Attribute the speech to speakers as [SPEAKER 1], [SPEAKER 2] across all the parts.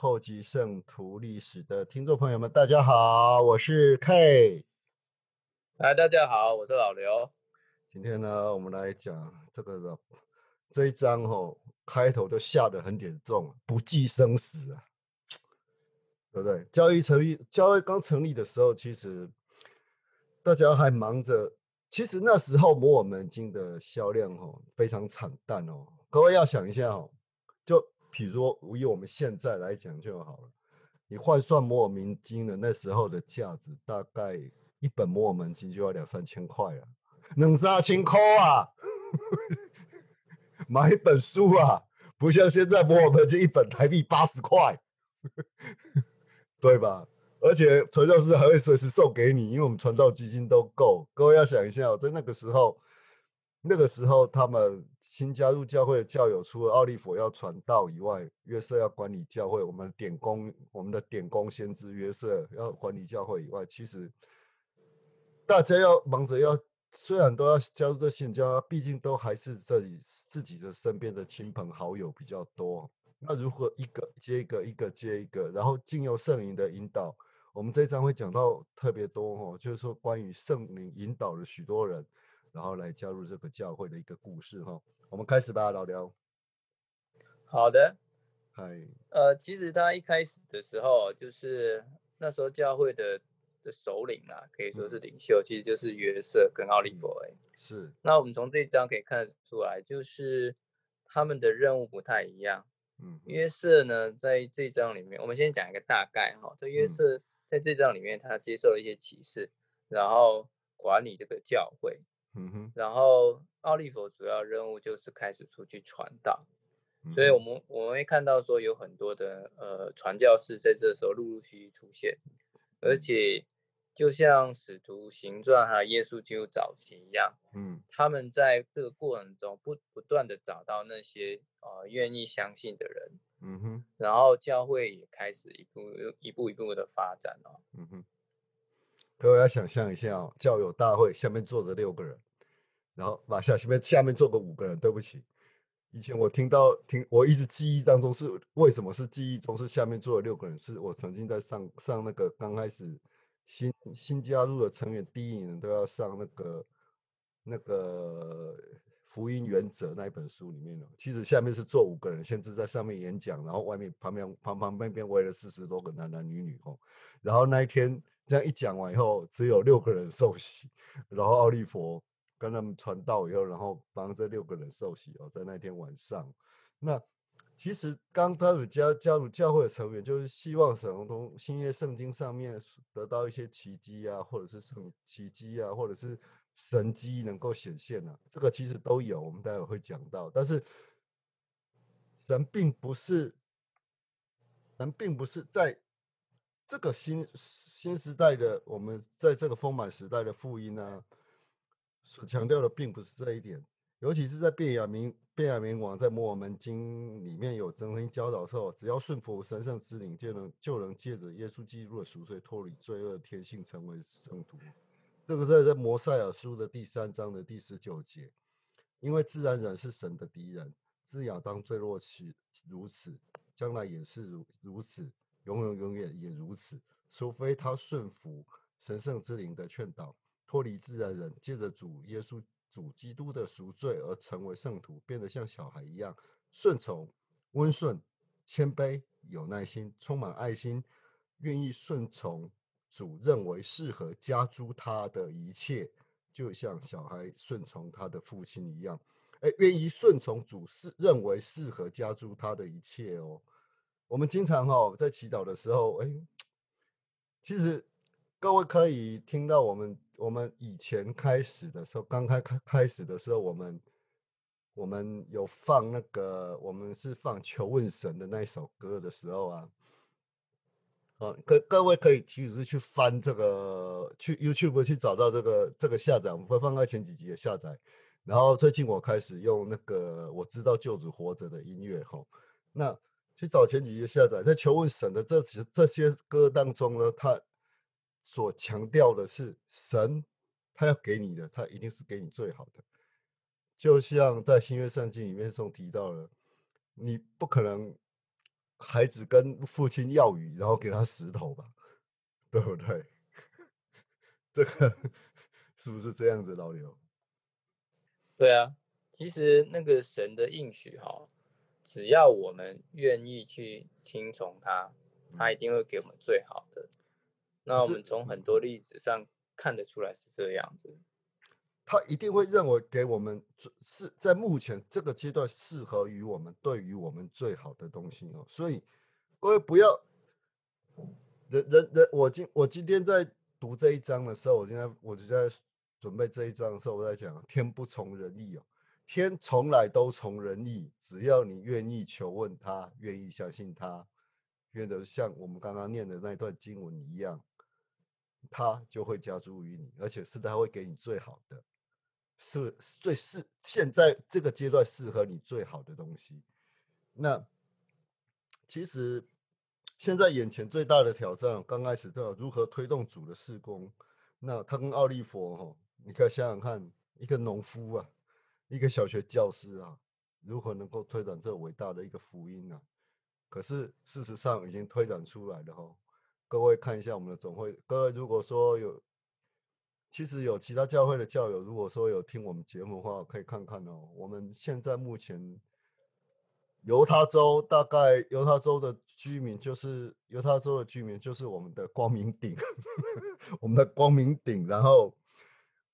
[SPEAKER 1] 后继圣徒历史的听众朋友们，大家好，我是 K。
[SPEAKER 2] 嗨，大家好，我是老刘。
[SPEAKER 1] 今天呢，我们来讲这个的这一章哦，开头就下得很严重，不计生死啊，对不对？交易成立，交易刚成立的时候，其实大家还忙着，其实那时候摩尔门经的销量哦非常惨淡哦。各位要想一下哦，就比如说以我们现在来讲就好了，你换算摩尔门经的那时候的价值，大概一本摩尔门经就要两三千块了。两三千块啊，买一本书啊，不像现在摩尔门经一本台币八十块，对吧？而且传教士还会随时送给你，因为我们传道基金都够。各位要想一下，在那个时候，那个时候他们新加入教会的教友，除了奥利弗要传道以外，约瑟要管理教会，我们点工，我们的点工先知约瑟要管理教会以外，其实大家要忙着要。虽然都要加入这信教，毕竟都还是这里自己的身边的亲朋好友比较多。那如何一个接一个，一个接一个，然后经由圣灵的引导，我们这一章会讲到特别多哦，就是说关于圣灵引导了许多人，然后来加入这个教会的一个故事哈。我们开始吧，老刘。
[SPEAKER 2] 好的。
[SPEAKER 1] 嗨。
[SPEAKER 2] 呃，其实他一开始的时候，就是那时候教会的的。首领啊，可以说是领袖，其实就是约瑟跟奥利弗。哎，
[SPEAKER 1] 是。
[SPEAKER 2] 那我们从这一章可以看得出来，就是他们的任务不太一样。
[SPEAKER 1] 嗯，
[SPEAKER 2] 约瑟呢，在这一章里面，我们先讲一个大概哈。这约瑟在这章里面，他接受了一些启示，然后管理这个教会。
[SPEAKER 1] 嗯哼。
[SPEAKER 2] 然后奥利弗主要任务就是开始出去传道，所以我们我们会看到说有很多的呃传教士在这时候陆陆续续出现，而且。就像使徒行传还有耶稣基督早期一样，
[SPEAKER 1] 嗯，
[SPEAKER 2] 他们在这个过程中不不断的找到那些呃愿意相信的人，
[SPEAKER 1] 嗯哼，
[SPEAKER 2] 然后教会也开始一步一步一步的发展哦，
[SPEAKER 1] 嗯哼。各位要想象一下哦，教友大会下面坐着六个人，然后马下下面下面坐个五个人。对不起，以前我听到听我一直记忆当中是为什么是记忆中是下面坐了六个人？是我曾经在上上那个刚开始。新新加入的成员第一年都要上那个那个福音原则那一本书里面了。其实下面是坐五个人，先是在上面演讲，然后外面旁边旁旁边边围了四十多个男男女女哦。然后那一天这样一讲完以后，只有六个人受洗，然后奥利佛跟他们传道以后，然后帮这六个人受洗哦，在那天晚上，那。其实刚开始加加入教会的成员，就是希望神从新约圣经上面得到一些奇迹啊，或者是圣奇迹啊，或者是神迹能够显现啊，这个其实都有，我们待会会讲到。但是神并不是，神并不是在这个新新时代的我们在这个丰满时代的福音呢，所强调的并不是这一点，尤其是在变雅明。变雅明王在摩尔门经里面有曾经教导说，只要顺服神圣之灵，就能就能借着耶稣基督的赎罪脱离罪恶天性，成为圣徒。这个在在摩赛尔书的第三章的第十九节，因为自然人是神的敌人，自亚当坠落起如此，将来也是如如此，永远永远也如此，除非他顺服神圣之灵的劝导，脱离自然人，借着主耶稣。主基督的赎罪而成为圣徒，变得像小孩一样顺从、温顺、谦卑、有耐心、充满爱心，愿意顺从主认为适合加诸他的一切，就像小孩顺从他的父亲一样。哎，愿意顺从主是认为适合加诸他的一切哦。我们经常哦在祈祷的时候，哎，其实各位可以听到我们。我们以前开始的时候，刚开开开始的时候，我们我们有放那个，我们是放求问神的那一首歌的时候啊，哦，各各位可以其实是去翻这个，去 YouTube 去找到这个这个下载，我们会放在前几集的下载。然后最近我开始用那个我知道救主活着的音乐哈，那去找前几页下载，在求问神的这些这些歌当中呢，它。所强调的是神，他要给你的，他一定是给你最好的。就像在新约圣经里面中提到了，你不可能孩子跟父亲要鱼，然后给他石头吧，对不对？这个是不是这样子，老刘？
[SPEAKER 2] 对啊，其实那个神的应许哈，只要我们愿意去听从他，他一定会给我们最好的。那我们从很多例子上看得出来是这样子。
[SPEAKER 1] 他一定会认为给我们是在目前这个阶段适合于我们、对于我们最好的东西哦。所以各位不要人人人，我今我今天在读这一章的时候，我今天我就在准备这一章的时候，我在讲天不从人意哦，天从来都从人意，只要你愿意求问他，愿意相信他，愿得像我们刚刚念的那段经文一样，他就会加诸于你，而且是他会给你最好的。是最适现在这个阶段适合你最好的东西。那其实现在眼前最大的挑战，刚开始都要如何推动主的施工。那他跟奥利佛哈，你可以想想看，一个农夫啊，一个小学教师啊，如何能够推展这伟大的一个福音呢？可是事实上已经推展出来了哈。各位看一下我们的总会，各位如果说有。其实有其他教会的教友，如果说有听我们节目的话，可以看看哦。我们现在目前犹他州大概犹他州的居民，就是犹他州的居民，就是我们的光明顶，我们的光明顶。然后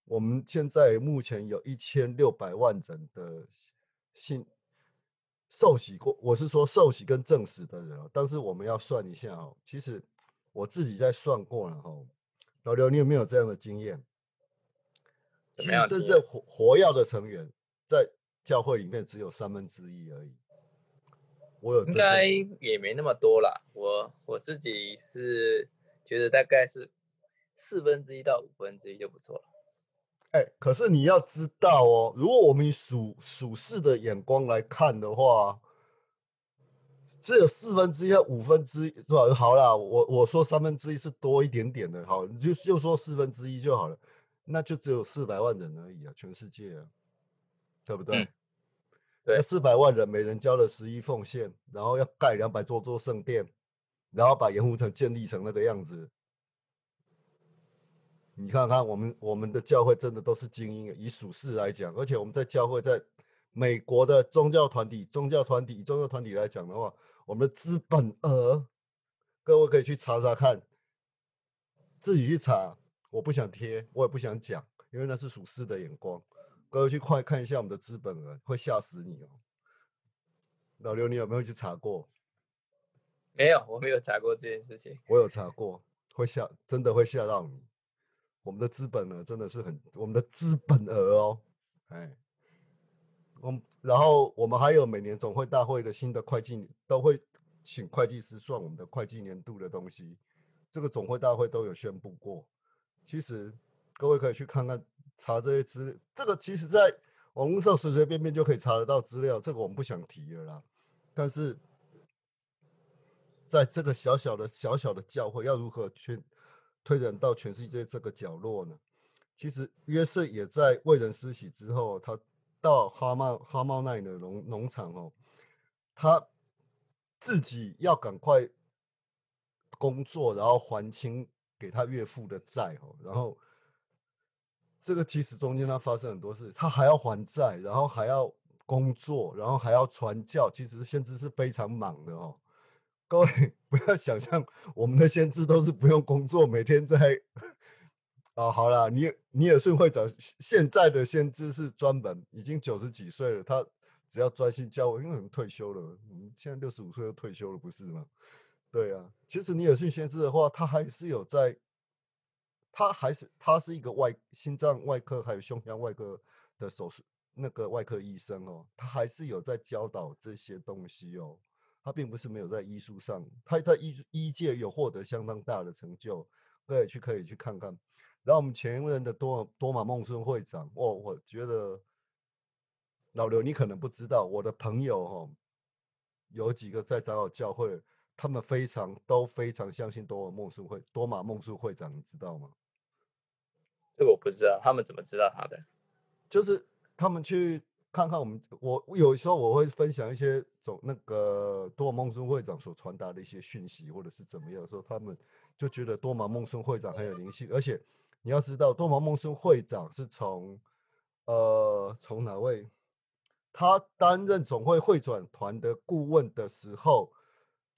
[SPEAKER 1] 我们现在目前有一千六百万人的信受洗过，我是说受洗跟证实的人。但是我们要算一下哦，其实我自己在算过了哈。老刘，你有没有这样的经验？其实真正活活跃的成员在教会里面只有三分之一而已。我有
[SPEAKER 2] 应该也没那么多啦。我我自己是觉得大概是四分之一到五分之一就不错了。
[SPEAKER 1] 哎，可是你要知道哦，如果我们以属属世的眼光来看的话。只有四分之一、五分之一是吧？好啦，我我说三分之一是多一点点的，好，你就就说四分之一就好了，那就只有四百万人而已啊，全世界啊，对不对？
[SPEAKER 2] 对，
[SPEAKER 1] 四百万人，每人交了十一奉献，然后要盖两百多座圣殿，然后把盐湖城建立成那个样子。你看看，我们我们的教会真的都是精英，以属世来讲，而且我们在教会在美国的宗教团体、宗教团体、宗教团体来讲的话。我们的资本额，各位可以去查查看，自己去查。我不想贴，我也不想讲，因为那是属世的眼光。各位去快看一下我们的资本额，会吓死你哦。老刘，你有没有去查过？
[SPEAKER 2] 没有，我没有查过这件事情。
[SPEAKER 1] 我有查过，会吓，真的会吓到你。我们的资本额真的是很，我们的资本额哦，哎。我然后我们还有每年总会大会的新的会计都会请会计师算我们的会计年度的东西，这个总会大会都有宣布过。其实各位可以去看看查这些资，这个其实在网络上随随便便就可以查得到资料，这个我们不想提了啦。但是在这个小小的小小的教会，要如何去推展到全世界这个角落呢？其实约瑟也在为人施洗之后，他。到哈茂哈茂奈的农农场哦，他自己要赶快工作，然后还清给他岳父的债哦。然后这个其实中间他发生很多事，他还要还债，然后还要工作，然后还要传教，其实先知是非常忙的哦。各位 不要想象我们的先知都是不用工作，每天在。哦，好了，你你也是会长，现在的先知是专门已经九十几岁了，他只要专心教我，因为我们退休了，我们，现在六十五岁就退休了，不是吗？对啊，其实尼尔逊先知的话，他还是有在，他还是他是一个外心脏外科还有胸腔外科的手术那个外科医生哦，他还是有在教导这些东西哦，他并不是没有在医术上，他在医医界有获得相当大的成就，可以去可以去看看。然后我们前任的多多马孟孙会长，哦，我觉得老刘你可能不知道，我的朋友哈有几个在长老教会，他们非常都非常相信多马孟孙会多马孟孙会长，你知道吗？
[SPEAKER 2] 这个我不知道，他们怎么知道他的？
[SPEAKER 1] 就是他们去看看我们，我有时候我会分享一些总那个多玛梦孙会长所传达的一些讯息，或者是怎么样的时候，他们就觉得多玛梦孙会长很有灵性。而且你要知道，多玛梦孙会长是从呃从哪位？他担任总会会转团的顾问的时候，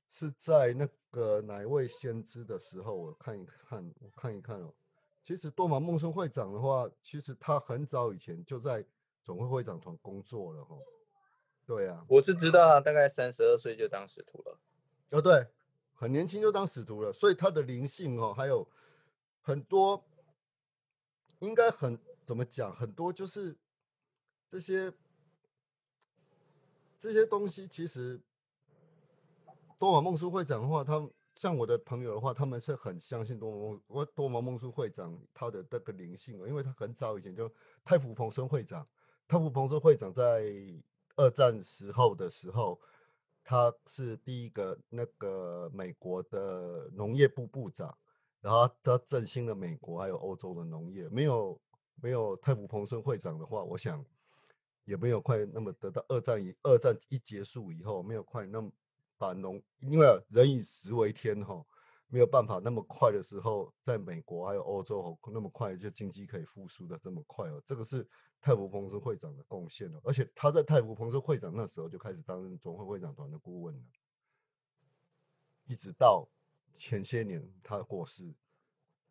[SPEAKER 1] 是在那个哪位先知的时候？我看一看，我看一看哦。其实多玛梦孙会长的话，其实他很早以前就在总会会长团工作了哈。对啊，
[SPEAKER 2] 我是知道他大概三十二岁就当使徒了。
[SPEAKER 1] 哦，对，很年轻就当使徒了，所以他的灵性哦，还有很多，应该很怎么讲？很多就是这些。这些东西其实，多玛梦书会长的话，他像我的朋友的话，他们是很相信多玛梦我多玛梦书会长他的那个灵性因为他很早以前就太福彭生会长，太福彭生会长在二战时候的时候，他是第一个那个美国的农业部部长，然后他振兴了美国还有欧洲的农业，没有没有太福彭生会长的话，我想。也没有快那么得到二战一二战一结束以后，没有快那么把农，因为人以食为天哈，没有办法那么快的时候，在美国还有欧洲那么快就经济可以复苏的这么快哦，这个是泰福彭斯会长的贡献了，而且他在泰福彭斯会长那时候就开始担任总会会长团的顾问了，一直到前些年他过世，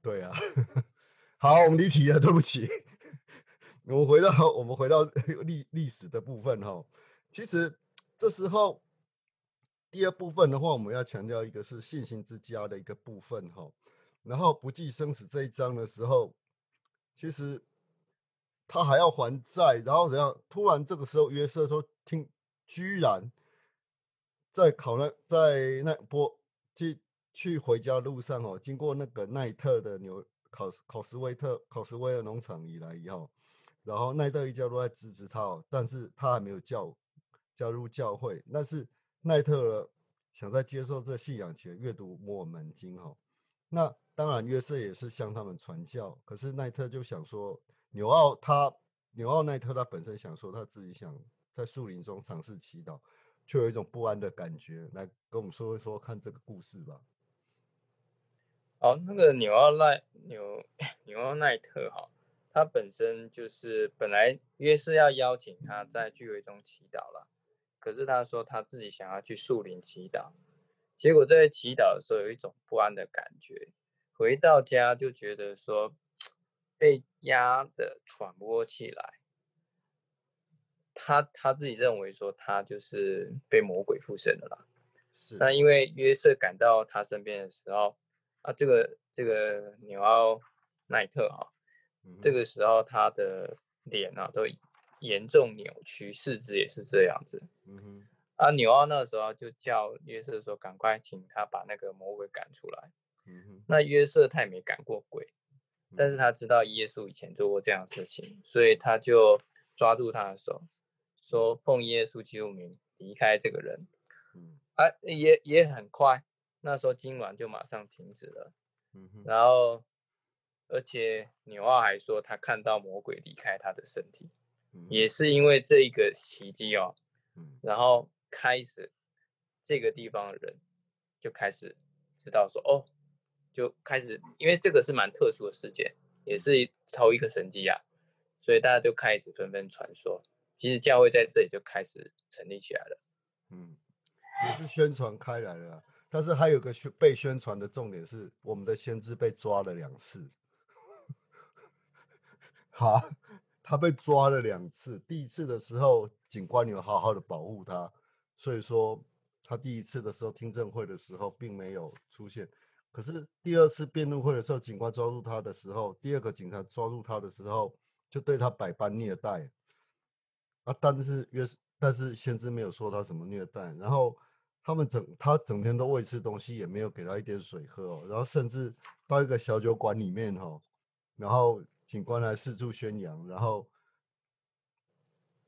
[SPEAKER 1] 对啊，好，我们离题了，对不起。我们回到我们回到 历历史的部分哈，其实这时候第二部分的话，我们要强调一个是信心之家的一个部分哈。然后不计生死这一章的时候，其实他还要还债，然后怎样？突然这个时候约瑟说：“听，居然在考那在那波去去回家路上哦，经过那个奈特的牛考考斯威特考斯威尔农场以来以后。”然后奈特一家都在支持他哦，但是他还没有教加入教会。但是奈特想在接受这信仰前阅读摩尔门经哈。那当然约瑟也是向他们传教，可是奈特就想说，纽奥他纽奥奈特他本身想说他自己想在树林中尝试祈祷，却有一种不安的感觉。来跟我们说一说看这个故事吧。
[SPEAKER 2] 好，那个纽奥奈纽 纽奥奈特哈。他本身就是本来约是要邀请他在聚会中祈祷了，可是他说他自己想要去树林祈祷，结果在祈祷的时候有一种不安的感觉，回到家就觉得说被压的喘不过气来。他他自己认为说他就是被魔鬼附身了啦。
[SPEAKER 1] 是。
[SPEAKER 2] 那因为约瑟赶到他身边的时候，啊，这个这个纽奥奈特啊。这个时候，他的脸啊都严重扭曲，四肢也是这样子。嗯哼，啊，纽奥那时候就叫约瑟说：“赶快请他把那个魔鬼赶出来。”嗯哼，那约瑟他也没赶过鬼，但是他知道耶稣以前做过这样的事情，所以他就抓住他的手，说：“奉耶稣基督名离开这个人。”嗯，啊，也也很快，那时候痉挛就马上停止了。嗯哼，然后。而且纽奥还说，他看到魔鬼离开他的身体，也是因为这一个奇迹哦。然后开始这个地方的人就开始知道说，哦，就开始，因为这个是蛮特殊的事件，也是头一个神迹啊，所以大家就开始纷纷传说，其实教会在这里就开始成立起来了。
[SPEAKER 1] 嗯，也是宣传开来了，但是还有个宣被宣传的重点是，我们的先知被抓了两次。好，他被抓了两次。第一次的时候，警官有好好的保护他，所以说他第一次的时候听证会的时候并没有出现。可是第二次辩论会的时候，警官抓住他的时候，第二个警察抓住他的时候，就对他百般虐待。啊，但是约但是先知没有说他什么虐待。然后他们整他整天都喂吃东西，也没有给他一点水喝哦。然后甚至到一个小酒馆里面哈，然后。警官来四处宣扬，然后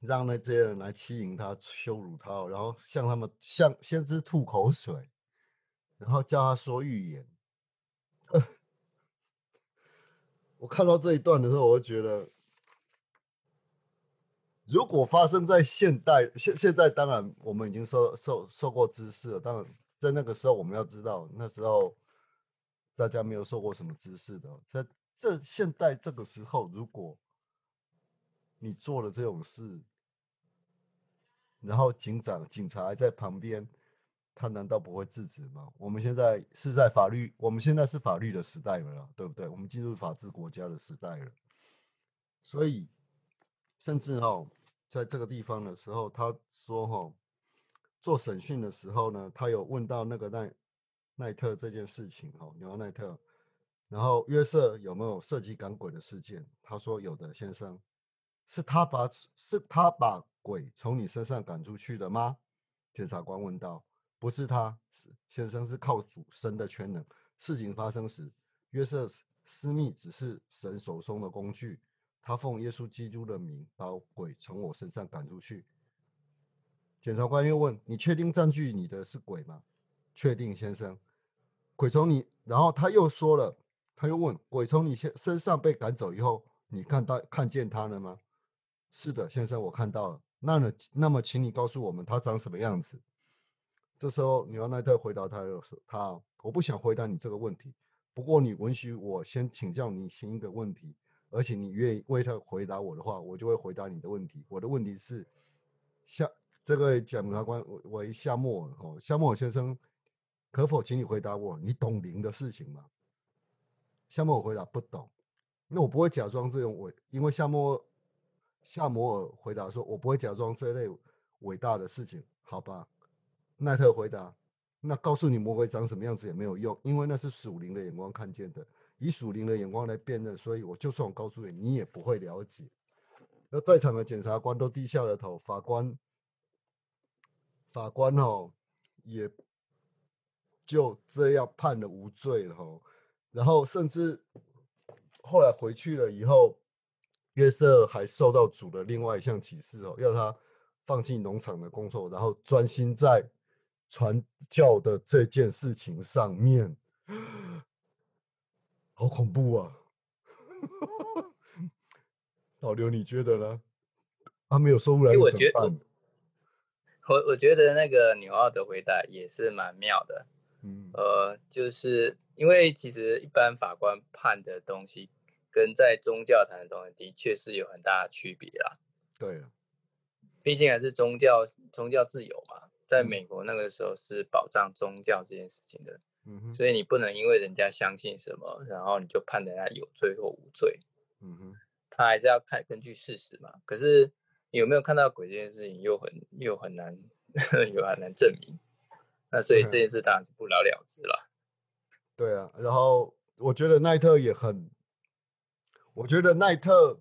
[SPEAKER 1] 让那这些人来欺凌他、羞辱他，然后向他们向先知吐口水，然后叫他说预言。我看到这一段的时候，我就觉得如果发生在现代，现现在当然我们已经受受受过知识了。当然，在那个时候我们要知道，那时候大家没有受过什么知识的。在这现代这个时候，如果你做了这种事，然后警长警察还在旁边，他难道不会制止吗？我们现在是在法律，我们现在是法律的时代了，对不对？我们进入法治国家的时代了，所以甚至哈。在这个地方的时候，他说：“哈，做审讯的时候呢，他有问到那个奈奈特这件事情，哈，纽奥奈特，然后约瑟有没有涉及赶鬼的事件？他说有的，先生，是他把是他把鬼从你身上赶出去的吗？检察官问道。不是他，是先生是靠主神的全能。事情发生时，约瑟私密只是神手中的工具。”他奉耶稣基督的名把鬼从我身上赶出去。检察官又问：“你确定占据你的是鬼吗？”“确定，先生。”鬼从你……然后他又说了，他又问：“鬼从你身身上被赶走以后，你看到看见他了吗？”“是的，先生，我看到了。”“那呢？那么，请你告诉我们他长什么样子？”这时候，纽奈特回答他又说：“他，我不想回答你这个问题。不过，你允许我先请教你新一个问题。”而且你愿意为他回答我的话，我就会回答你的问题。我的问题是，夏这个检察官为夏莫尔哦，夏莫尔先生，可否请你回答我，你懂灵的事情吗？夏莫尔回答不懂。那我不会假装这种伟，因为夏莫夏摩尔回答说，我不会假装这类伟大的事情，好吧？奈特回答，那告诉你魔鬼长什么样子也没有用，因为那是属灵的眼光看见的。以属灵的眼光来辨认，所以我就算我告诉你，你也不会了解。那在场的检察官都低下了头，法官，法官哦，也就这样判了无罪了哦。然后甚至后来回去了以后，约瑟还受到主的另外一项启示哦，要他放弃农场的工作，然后专心在传教的这件事情上面。好恐怖啊！老刘，你觉得呢？他没有收入来怎么办？
[SPEAKER 2] 我我觉得那个纽奥的回答也是蛮妙的。嗯，呃，就是因为其实一般法官判的东西，跟在宗教谈的东西，的确是有很大的区别啦。
[SPEAKER 1] 对，
[SPEAKER 2] 毕竟还是宗教，宗教自由嘛，在美国那个时候是保障宗教这件事情的。嗯哼所以你不能因为人家相信什么，然后你就判人家有罪或无罪。嗯哼，他还是要看根据事实嘛。可是有没有看到鬼这件事情，又很又很难，又很难证明。那所以这件事当然就不了了之了。
[SPEAKER 1] 对啊，然后我觉得奈特也很，我觉得奈特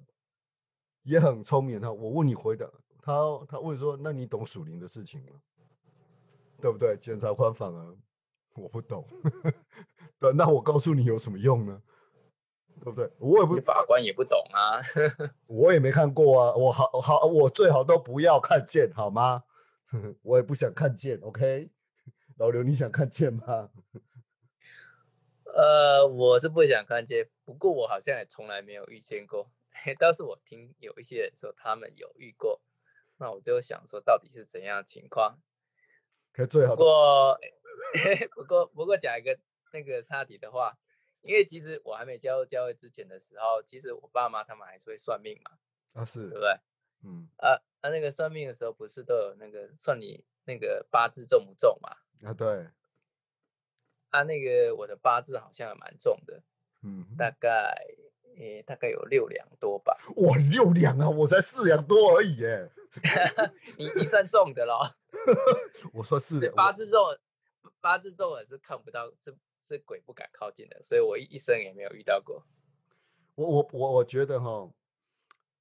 [SPEAKER 1] 也很聪明他。我问你回答，他他问说：“那你懂属灵的事情吗？”对不对？检察官反而。我不懂，对，那我告诉你有什么用呢？对不对？我也不，
[SPEAKER 2] 法官也不懂啊，
[SPEAKER 1] 我也没看过啊，我好好，我最好都不要看见，好吗？我也不想看见，OK？老刘，你想看见吗？
[SPEAKER 2] 呃，我是不想看见，不过我好像也从来没有遇见过，倒是我听有一些人说他们有遇过，那我就想说到底是怎样情况？
[SPEAKER 1] 可最好
[SPEAKER 2] 不过。不过，不过讲一个那个差题的话，因为其实我还没加入教会之前的时候，其实我爸妈他们还是会算命嘛。
[SPEAKER 1] 啊，是，
[SPEAKER 2] 对不对？嗯。啊，啊，那个算命的时候不是都有那个算你那个八字重不重嘛？
[SPEAKER 1] 啊，对。
[SPEAKER 2] 啊，那个我的八字好像蛮重的，嗯，大概诶，大概有六两多吧。
[SPEAKER 1] 哇，六两啊！我才四两多而已，耶。
[SPEAKER 2] 你你算重的咯。
[SPEAKER 1] 我说是的
[SPEAKER 2] 八字重。八字重的是看不到，是是鬼不敢靠近的，所以我一生也没有遇到过。
[SPEAKER 1] 我我我我觉得哈，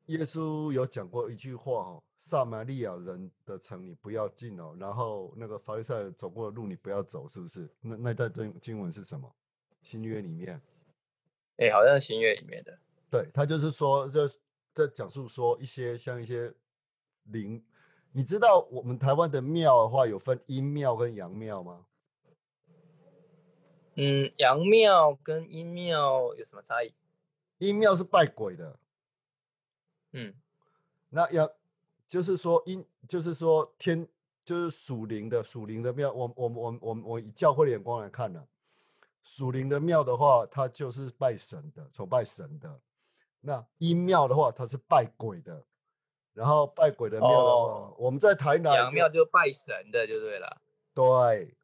[SPEAKER 1] 耶稣有讲过一句话哈：“撒玛利亚人的城你不要进哦，然后那个法利赛人走过的路你不要走，是不是？”那那段经经文是什么？新约里面？
[SPEAKER 2] 哎，好像是新约里面的。
[SPEAKER 1] 对他就是说，就在讲述说一些像一些灵，你知道我们台湾的庙的话，有分阴庙跟阳庙吗？
[SPEAKER 2] 嗯，阳庙跟阴庙有什么差异？
[SPEAKER 1] 阴庙是拜鬼的，嗯，那阳就是说阴，就是说天，就是属灵的属灵的庙。我我我我我以教会的眼光来看呢，属灵的庙的话，它就是拜神的，崇拜神的。那阴庙的话，它是拜鬼的。然后拜鬼的庙的话，我们在台南
[SPEAKER 2] 阳庙就拜神的就对了。
[SPEAKER 1] 对，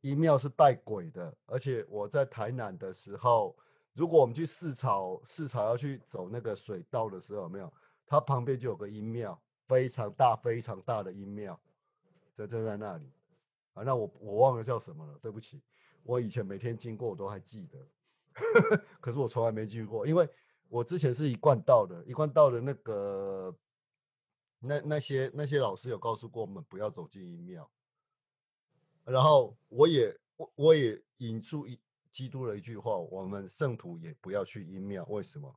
[SPEAKER 1] 一庙是拜鬼的，而且我在台南的时候，如果我们去四草四草要去走那个水道的时候，有没有？它旁边就有个阴庙，非常大非常大的阴庙，就就在那里。啊，那我我忘了叫什么了，对不起。我以前每天经过我都还记得，可是我从来没去过，因为。我之前是一贯道的，一贯道的那个那那些那些老师有告诉过我们不要走进阴庙，然后我也我我也引出一基督的一句话，我们圣徒也不要去阴庙，为什么？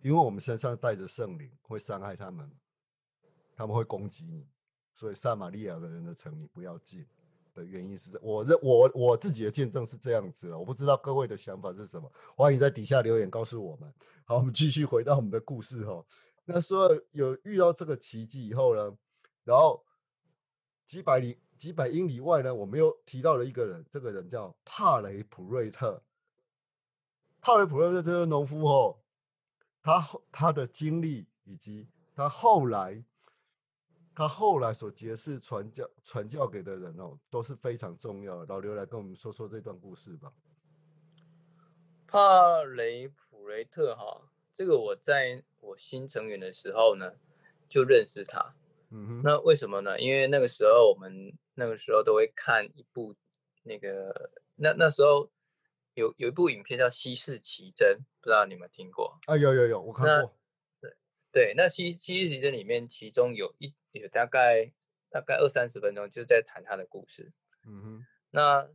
[SPEAKER 1] 因为我们身上带着圣灵，会伤害他们，他们会攻击你，所以撒玛利亚的人的城你不要进。的原因是我认我我自己的见证是这样子了，我不知道各位的想法是什么，欢迎在底下留言告诉我们。好，我们继续回到我们的故事哈。那说有遇到这个奇迹以后呢，然后几百里几百英里外呢，我们又提到了一个人，这个人叫帕雷普瑞特。帕雷普瑞特这个农夫哦，他他的经历以及他后来。他后来所结识传教传教给的人哦，都是非常重要的。老刘来跟我们说说这段故事吧。
[SPEAKER 2] 帕雷普雷特哈，这个我在我新成员的时候呢，就认识他。嗯哼。那为什么呢？因为那个时候我们那个时候都会看一部那个那那时候有有一部影片叫《西式奇珍》，不知道你们听过？
[SPEAKER 1] 啊，有有有，我看过。
[SPEAKER 2] 对对，那《西西式奇珍》里面其中有一。有大概大概二三十分钟，就在谈他的故事。嗯哼，那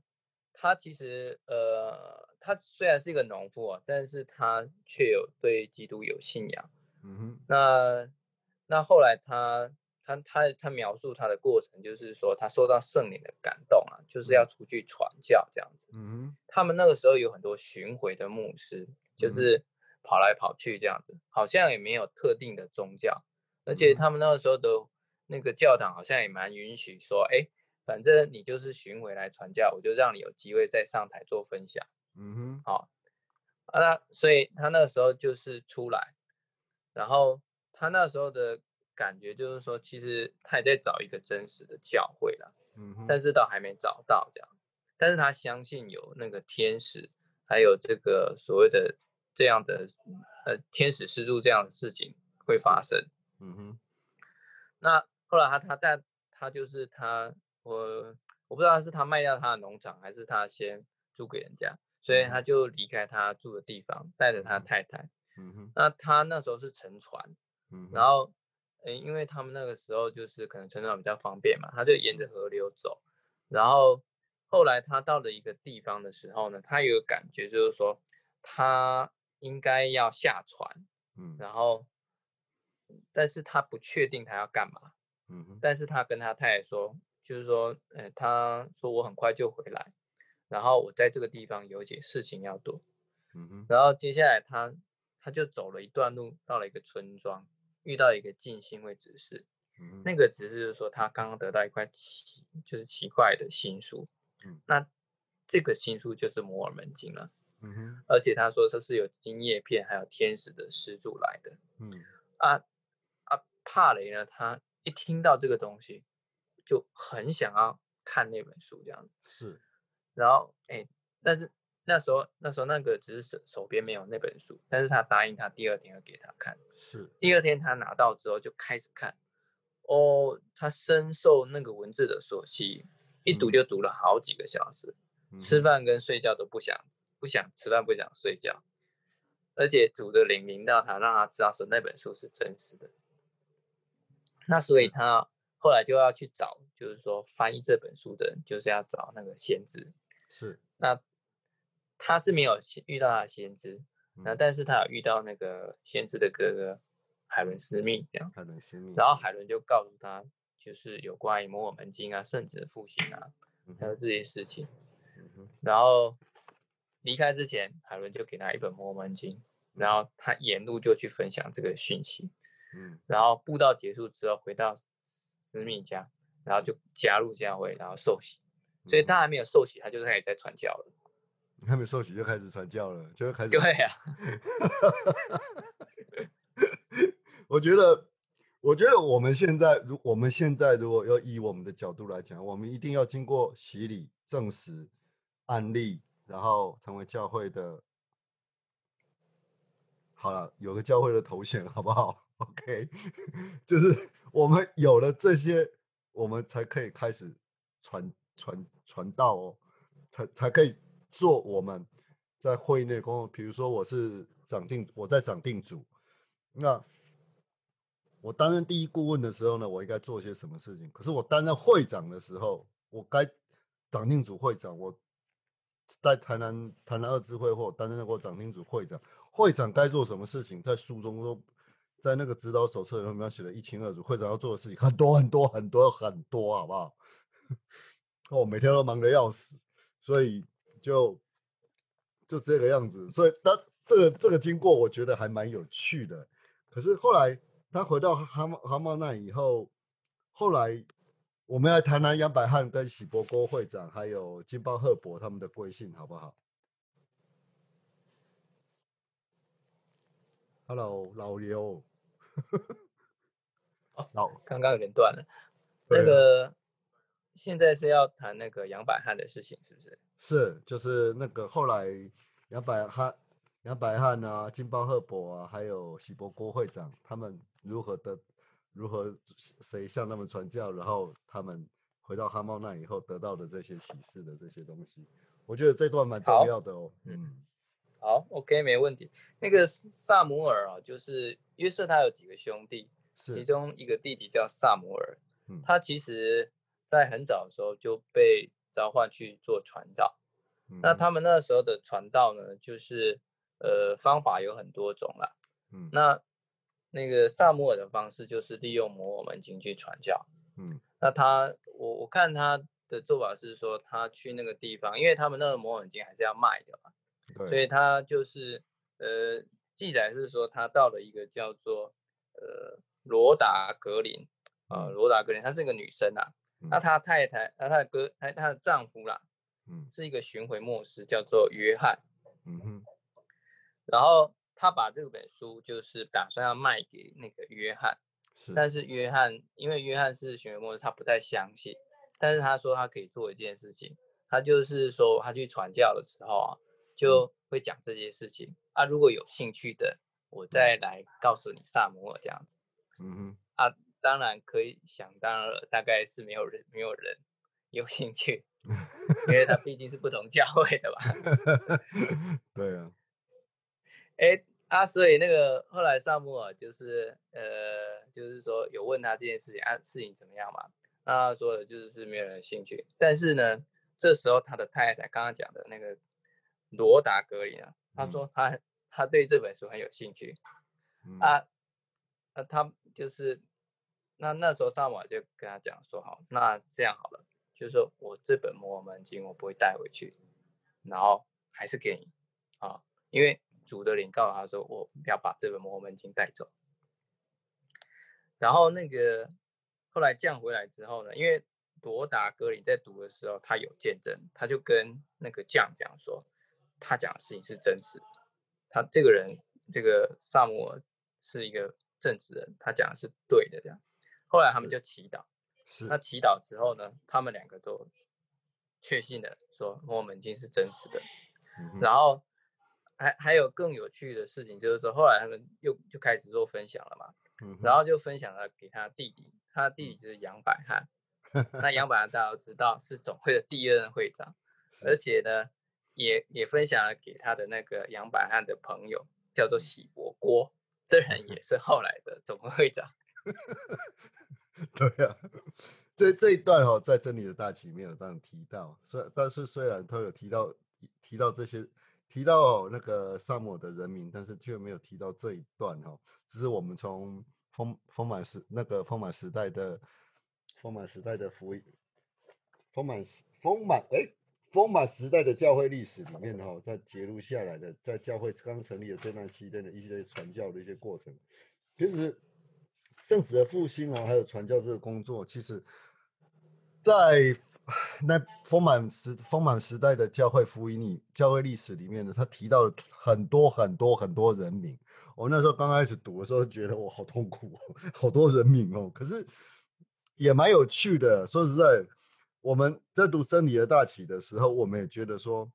[SPEAKER 2] 他其实呃，他虽然是一个农夫啊，但是他却有对基督有信仰。嗯哼，那那后来他他他他描述他的过程，就是说他受到圣灵的感动啊，就是要出去传教这样子。嗯哼，他们那个时候有很多巡回的牧师，就是跑来跑去这样子，好像也没有特定的宗教，而且他们那个时候都。那个教堂好像也蛮允许说，哎，反正你就是巡回来传教，我就让你有机会再上台做分享。嗯哼，好，那所以他那个时候就是出来，然后他那时候的感觉就是说，其实他也在找一个真实的教会了，嗯哼，但是倒还没找到这样，但是他相信有那个天使，还有这个所谓的这样的呃天使施助这样的事情会发生。嗯哼，那。后来他他带他就是他我我不知道是他卖掉他的农场还是他先租给人家，所以他就离开他住的地方，带着他太太。嗯哼。那他那时候是乘船，嗯，然后嗯，因为他们那个时候就是可能乘船比较方便嘛，他就沿着河流走。然后后来他到了一个地方的时候呢，他有个感觉就是说他应该要下船，嗯，然后但是他不确定他要干嘛。嗯，但是他跟他太太说，就是说，呃，他说我很快就回来，然后我在这个地方有一些事情要做，嗯哼，然后接下来他他就走了一段路，到了一个村庄，遇到一个静心会指示，嗯。那个指示就是说他刚刚得到一块奇，就是奇怪的新书，嗯，那这个新书就是摩尔门经了，嗯哼，而且他说这是有金叶片，还有天使的施主来的，嗯，啊啊，帕雷呢，他。一听到这个东西，就很想要看那本书，这样子
[SPEAKER 1] 是。
[SPEAKER 2] 然后，哎，但是那时候，那时候那个只是手手边没有那本书，但是他答应他第二天要给他看。
[SPEAKER 1] 是。
[SPEAKER 2] 第二天他拿到之后就开始看，哦，他深受那个文字的所吸引，一读就读了好几个小时，吃饭跟睡觉都不想，不想吃饭，不想睡觉，而且主的灵灵到他，让他知道说那本书是真实的。那所以他后来就要去找，就是说翻译这本书的人，就是要找那个先知。
[SPEAKER 1] 是，
[SPEAKER 2] 那他是没有遇到他先知，那但是他有遇到那个先知的哥哥海伦斯密这样。
[SPEAKER 1] 海伦斯密。
[SPEAKER 2] 然后海伦就告诉他，就是有关于摩尔门经啊、圣子的复兴啊，还有这些事情。然后离开之前，海伦就给他一本摩尔门经，然后他沿路就去分享这个讯息。
[SPEAKER 1] 嗯
[SPEAKER 2] 然后布道结束之后回到使米家，然后就加入教会，然后受洗。所以
[SPEAKER 1] 嗯
[SPEAKER 2] 他还没有受洗，他就开始在传教了。
[SPEAKER 1] 还没受洗就开始传教了，就会开始。
[SPEAKER 2] 对啊，
[SPEAKER 1] 我觉得，我觉得我们现在，如我们现在如果要以我们的角度来讲，我们一定要经过洗礼、证实、案例，然后成为教会的。好了，有个教会的头衔，好不好？OK，就是我们有了这些，我们才可以开始传传传道哦，才才可以做我们在会内工。比如说，我是长定，我在长定组，那我担任第一顾问的时候呢，我应该做些什么事情？可是我担任会长的时候，我该长定组会长，我在台南台南二支会或担任过长定组会长，会长该做什么事情，在书中都在那个指导手册里面写的一清二楚。会长要做的事情很多很多很多很多，好不好？我 每天都忙得要死，所以就就这个样子。所以他这个这个经过，我觉得还蛮有趣的。可是后来他回到哈茂哈茂那以后，后来我们要谈谈杨百翰跟喜伯郭会长，还有金包赫伯他们的贵姓，好不好？Hello，老刘，
[SPEAKER 2] 哦
[SPEAKER 1] 老
[SPEAKER 2] 刚刚有点断了。那个现在是要谈那个杨百翰的事情，是不是？
[SPEAKER 1] 是就是那个后来杨百翰、杨百翰啊、金包赫伯啊，还有喜伯郭会长，他们如何的如何谁向他们传教，然后他们回到哈茂那以后得到的这些启示的这些东西，我觉得这段蛮重要的哦。嗯，
[SPEAKER 2] 好，OK，没问题。那个萨摩尔啊，就是约瑟他有几个兄弟，其中一个弟弟叫萨摩尔，
[SPEAKER 1] 嗯
[SPEAKER 2] 他其实在很早的时候就被召唤去做传道。那
[SPEAKER 1] 嗯
[SPEAKER 2] 他们那时候的传道呢，就是呃方法有很多种啦。
[SPEAKER 1] 嗯
[SPEAKER 2] 那那个萨摩尔的方式就是利用摩尔门经去传教。
[SPEAKER 1] 嗯。
[SPEAKER 2] 那他我我看他的做法是说，他去那个地方，因为他们那个摩尔门经还是要卖的嘛，所以他就是呃记载是说他到了一个叫做呃罗达格林啊、呃
[SPEAKER 1] 嗯。
[SPEAKER 2] 罗达格林，她是一个女生啊，那
[SPEAKER 1] 嗯
[SPEAKER 2] 她太太那她的哥她她的丈夫啦
[SPEAKER 1] 嗯。
[SPEAKER 2] 是一个巡回牧师，叫做约翰，
[SPEAKER 1] 嗯哼。
[SPEAKER 2] 然后他把这本书就是打算要卖给那个约翰。
[SPEAKER 1] 是
[SPEAKER 2] 但是约翰，因为约翰是巡回牧师，他不太相信。但是他说他可以做一件事情，他就是说他去传教的时候啊，就会讲这些事情啊。如果有兴趣的，我再来告诉你萨摩尔这样子。
[SPEAKER 1] 嗯哼，啊
[SPEAKER 2] 当然可以想当然了，大概是没有人没有人有兴趣，因为他毕竟是不同教会的吧。
[SPEAKER 1] 哼，对啊，
[SPEAKER 2] 哎啊，所以那个后来萨姆尔就是呃，就是说有问他这件事情啊，事情怎么样嘛？那他说的就是是没有人兴趣，但是呢，这时候他的太太刚刚讲的那个罗达格里啊，他说他、他对这本书很有兴趣
[SPEAKER 1] 嗯。
[SPEAKER 2] 啊，那他就是那那时候萨姆尔就跟他讲说，好，那这样好了，就是说我这本摩尔门经我不会带回去，然后还是给你啊，因为主的灵告诉他说，我要把这本摩门经带走。然后那个后来降回来之后呢，因为罗达格林在读的时候，他有见证，他就跟那个将讲说，他讲的事情是真实的，他这个人这个萨摩尔是一个正直人，他讲的是对的这样。后来他们就祈祷，
[SPEAKER 1] 是
[SPEAKER 2] 那祈祷之后呢，他们两个都确信的说摩尔门经是真实的。
[SPEAKER 1] 嗯
[SPEAKER 2] 然后还还有更有趣的事情，就是说后来他们又就开始做分享了嘛，
[SPEAKER 1] 嗯
[SPEAKER 2] 然后就分享了给他弟弟，他弟弟就是杨百翰。那杨 百翰大家都知道是总会的第二任会长，而且呢，也也分享了给他的那个杨百翰的朋友，叫做喜伯郭，这人也是后来的总会会长。
[SPEAKER 1] 对啊，这这一段哦，在真理的大旗没有这样提到，虽但是虽然他有提到提到这些，提到那个萨姆的人民，但是却没有提到这一段哦。只是我们从丰丰满时那个丰满时代的丰满时代的福音，丰满丰满哎。丰满时代的教会历史里面，哈，在揭露下来的，在教会刚成立的这段期间的一些传教的一些过程，其实圣子的复兴哦，还有传教这个工作，其实，在那丰满时丰满时代的教会福音里，教会历史里面呢，他提到了很多很多很多人名。我那时候刚开始读的时候，觉得我好痛苦，好多人名哦。可是也蛮有趣的。说实在，我们在读真理的大旗的时候，我们也觉得说，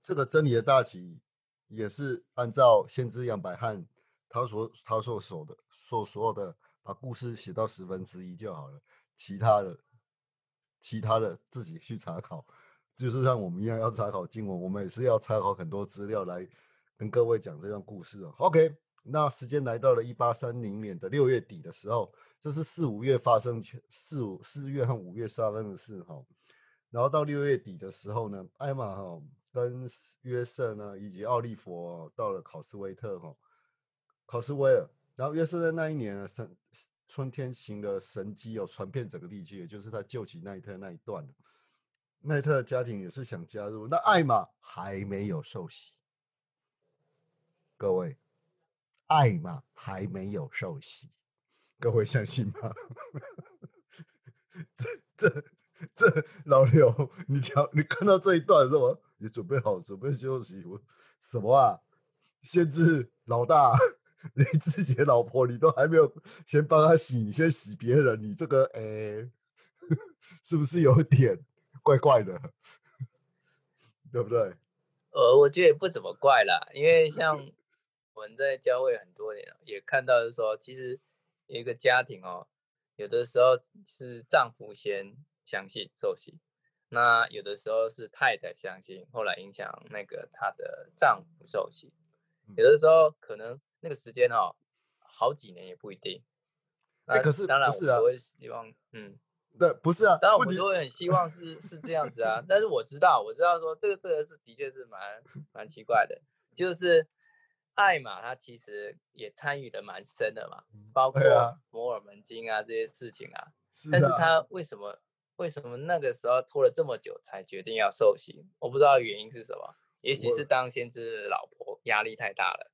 [SPEAKER 1] 这个真理的大旗也是按照先知杨百翰他所他所说的所说的，把故事写到十分之一就好了，其他的其他的自己去查考，就是像我们一样要查考经文，我们也是要查考很多资料来。跟各位讲这段故事哦。OK，那时间来到了一八三零年的六月底的时候，这是四五月发生四五四月和五月发生的事哈。然后到六月底的时候呢，艾玛哈跟约瑟呢以及奥利佛到了考斯威特哈，考斯威尔。然后约瑟在那一年呢，神春天行了神机哦，传遍整个地区，也就是他救起奈特那一段。奈特的家庭也是想加入，那艾玛还没有受洗。各位，爱玛还没有受洗，各位相信吗？这这这老刘，你瞧，你看到这一段是吗？你准备好准备休息？我什么啊？先知老大，你自己的老婆你都还没有先帮他洗，你先洗别人，你这个哎，是不是有点怪怪的？对不对？
[SPEAKER 2] 呃，我觉得也不怎么怪啦，因为像。我们在教会很多年了，也看到是说，其实一个家庭哦，有的时候是丈夫先相信受洗，那有的时候是太太相信，后来影响那个她的丈夫受洗，有的时候可能那个时间哦，好几年也不一定。
[SPEAKER 1] 那可是
[SPEAKER 2] 当然
[SPEAKER 1] 我
[SPEAKER 2] 会希望，嗯，
[SPEAKER 1] 对，不是啊，
[SPEAKER 2] 当然我们都很希望是是这样子啊，但是我知道，我知道说这个这个是的确是蛮蛮奇怪的，就是。艾玛他其实也参与的蛮深的嘛，包括摩尔门经啊这些事情啊。但是他为什么为什么那个时候拖了这么久才决定要受刑？我不知道原因是什么，也许是当先知老婆压力太大了。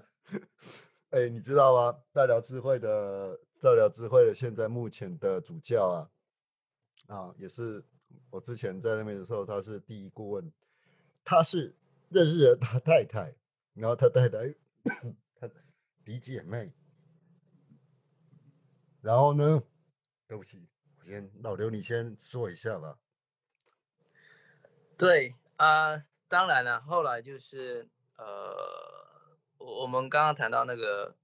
[SPEAKER 1] 哎，你知道吗？大聊智慧的大聊智慧的现在目前的主教啊，啊，也是我之前在那边的时候，他是第一顾问，他是认识的他太太。然后他太太，他比姐妹。然后呢？对不起，我先老刘，你先说一下吧。
[SPEAKER 2] 对啊，当然了，后来就是呃，我们刚刚谈到那个，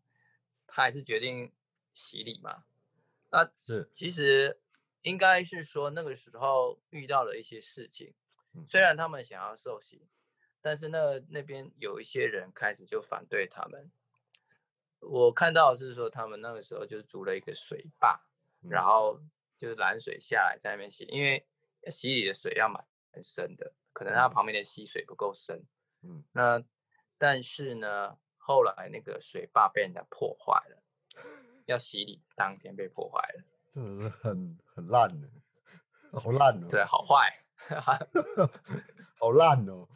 [SPEAKER 2] 他还是决定洗礼嘛。那
[SPEAKER 1] 是
[SPEAKER 2] 其实应该是说那个时候遇到了一些事情，虽然他们想要受洗。但是那那边有一些人开始就反对他们。我看到是说他们那个时候就筑了一个水坝，然后就是拦水下来在那边洗，因为洗礼的水要蛮很深的，可能它旁边的溪水不够深。嗯，那但是呢，后来那个水坝被人家破坏了，要洗礼当天被破坏了，
[SPEAKER 1] 真的是很很烂的，好烂哦。
[SPEAKER 2] 对，好坏，
[SPEAKER 1] 好烂哦。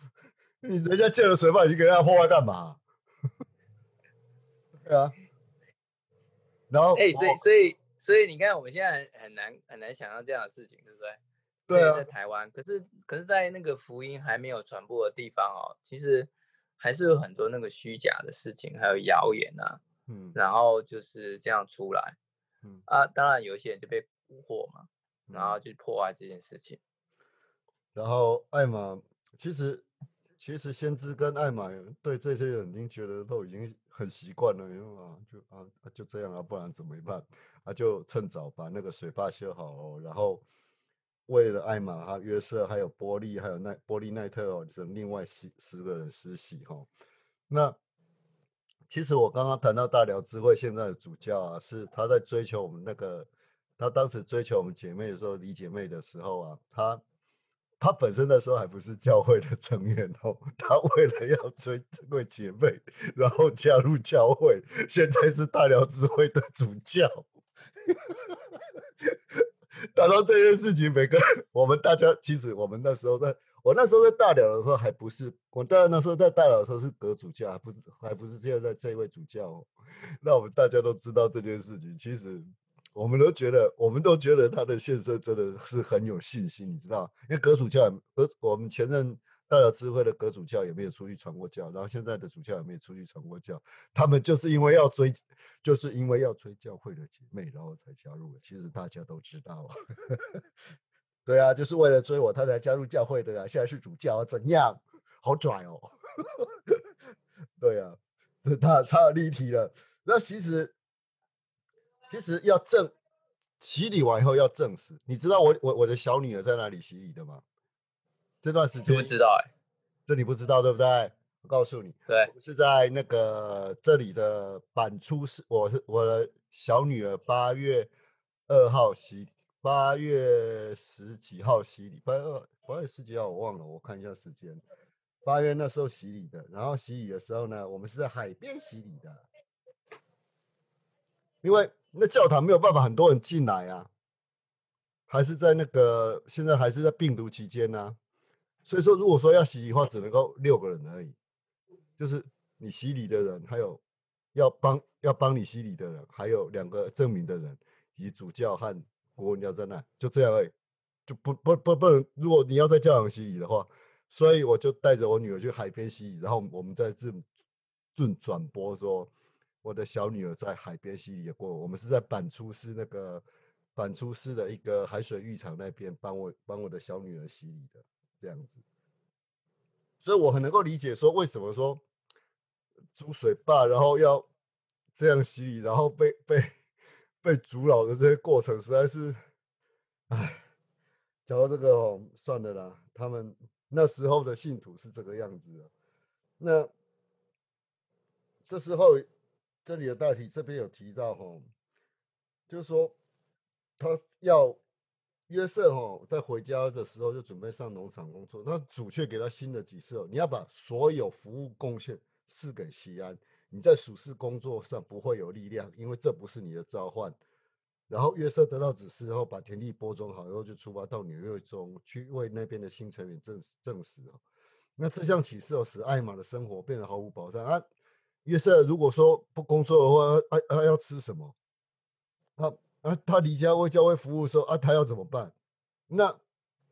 [SPEAKER 1] 你人家建了水坝，你给人家破坏干嘛？对啊，然后
[SPEAKER 2] 哎，所以所以所以你看，我们现在很很难很难想象这样的事情，对不对？
[SPEAKER 1] 对啊，
[SPEAKER 2] 在台湾，可是可是在那个福音还没有传播的地方哦，其实还是有很多那个虚假的事情，还有谣言啊，嗯，然后就是这样出来，嗯啊，当然有一些人就被蛊惑嘛，然后就破坏这件事情。
[SPEAKER 1] 然后艾玛其实。其实先知跟艾玛对这些人已经觉得都已经很习惯了，因为啊，就啊就这样啊，不然怎么办？啊，就趁早把那个水坝修好哦。然后为了艾玛、哈约瑟、还有波利、还有奈波利奈特哦，就另外十十个人施洗哈。那其实我刚刚谈到大辽智慧现在的主教啊，是他在追求我们那个，他当时追求我们姐妹的时候，李姐妹的时候啊，他。他本身的时候还不是教会的成员哦，他为了要追这位姐妹，然后加入教会，现在是大辽智慧的主教。谈到这件事情，每个 我们大家其实我们那时候在我那时候在大寮的时候还不是，我当然那时候在大寮的时候是阁主教，还不是还不是现在这位主教、哦。那我们大家都知道这件事情，其实我们都觉得，我们都觉得他的献身真的是很有信心，你知道？因为阁主教，阁我们前任大寮智慧的阁主教也没有出去传过教，然后现在的主教也没有出去传过教，他们就是因为要追，就是因为要追教会的姐妹，然后才加入的。其实大家都知道。对啊，就是为了追我，他才加入教会的啊。现在是主教啊，怎样？好拽哦！对啊，他差立体了。那其实，其实要证洗礼完以后要证实。你知道我我我的小女儿在哪里洗礼的吗？这段时间
[SPEAKER 2] 不知道哎，
[SPEAKER 1] 这你不知道对不对？我告诉你，
[SPEAKER 2] 对，
[SPEAKER 1] 是在那个这里的板出是，我是我的小女儿八月二号洗。八月十几号洗礼，八月二八月十几号我忘了，我看一下时间。八月那时候洗礼的，然后洗礼的时候呢，我们是在海边洗礼的，因为那教堂没有办法很多人进来啊，还是在那个现在还是在病毒期间呢，所以说如果说要洗礼的话，只能够六个人而已，就是你洗礼的人，还有要帮要帮你洗礼的人，还有两个证明的人，以主教和。国你要在那，就这样而已，就不不不不能。如果你要在教堂洗礼的话，所以我就带着我女儿去海边洗礼，然后我们在这正转播说我的小女儿在海边洗礼过。我们是在板出市那个板出市的一个海水浴场那边帮我帮我的小女儿洗礼的这样子，所以我很能够理解说为什么说租水坝然后要这样洗礼，然后被被。被阻扰的这些过程实在是，唉，讲到这个哦，算了啦。他们那时候的信徒是这个样子的。那这时候这里的大体这边有提到哈，就是说他要约瑟哈在回家的时候就准备上农场工作，那主却给他新的启示：你要把所有服务贡献赐给西安。你在属事工作上不会有力量，因为这不是你的召唤。然后约瑟得到指示后，把田地播种好，然后就出发到纽约中去为那边的新成员证实证实哦。那这项启示哦，使艾玛的生活变得毫无保障啊。约瑟如果说不工作的话，啊啊要吃什么？啊啊他离家为教会服务的时候啊，他要怎么办？那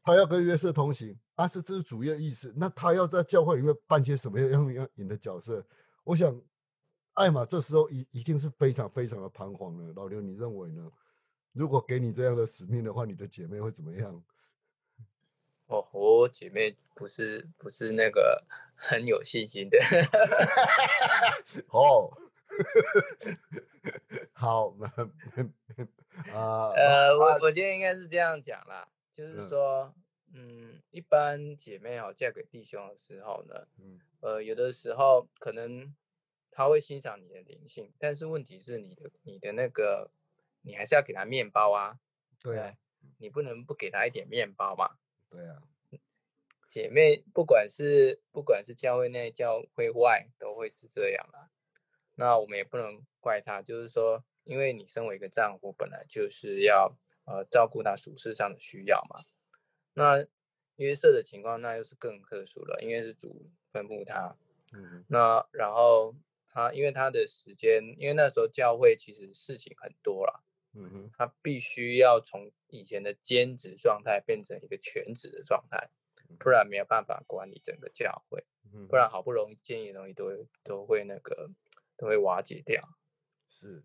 [SPEAKER 1] 他要跟约瑟同行啊，是这是主要意思。那他要在教会里面扮些什么样样演的角色？我想。艾玛这时候一一定是非常非常的彷徨的。老刘，你认为呢？如果给你这样的使命的话，你的姐妹会怎么样？
[SPEAKER 2] 哦，我姐妹不是不是那个很有信心的。
[SPEAKER 1] 哦，好，
[SPEAKER 2] 啊，呃，我我觉得应该是这样讲啦，就是说，嗯，一般姐妹哦嫁给弟兄的时候呢，嗯，呃，有的时候可能。他会欣赏你的灵性，但是问题是你的你的那个，你还是要给他面包啊。
[SPEAKER 1] 对啊，
[SPEAKER 2] 你不能不给他一点面包嘛。
[SPEAKER 1] 对啊，
[SPEAKER 2] 姐妹，不管是不管是教会内教会外，都会是这样啊。那我们也不能怪他，就是说，因为你身为一个丈夫，本来就是要呃照顾他属事上的需要嘛。那约瑟的情况，那又是更特殊了，因为是主吩咐他。嗯，那然后。他因为他的时间，因为那时候教会其实事情很多了，嗯哼，他必须要从以前的兼职状态变成一个全职的状态，不然没有办法管理整个教会，不然好不容易建议的东西都都会那个都会瓦解掉。
[SPEAKER 1] 是，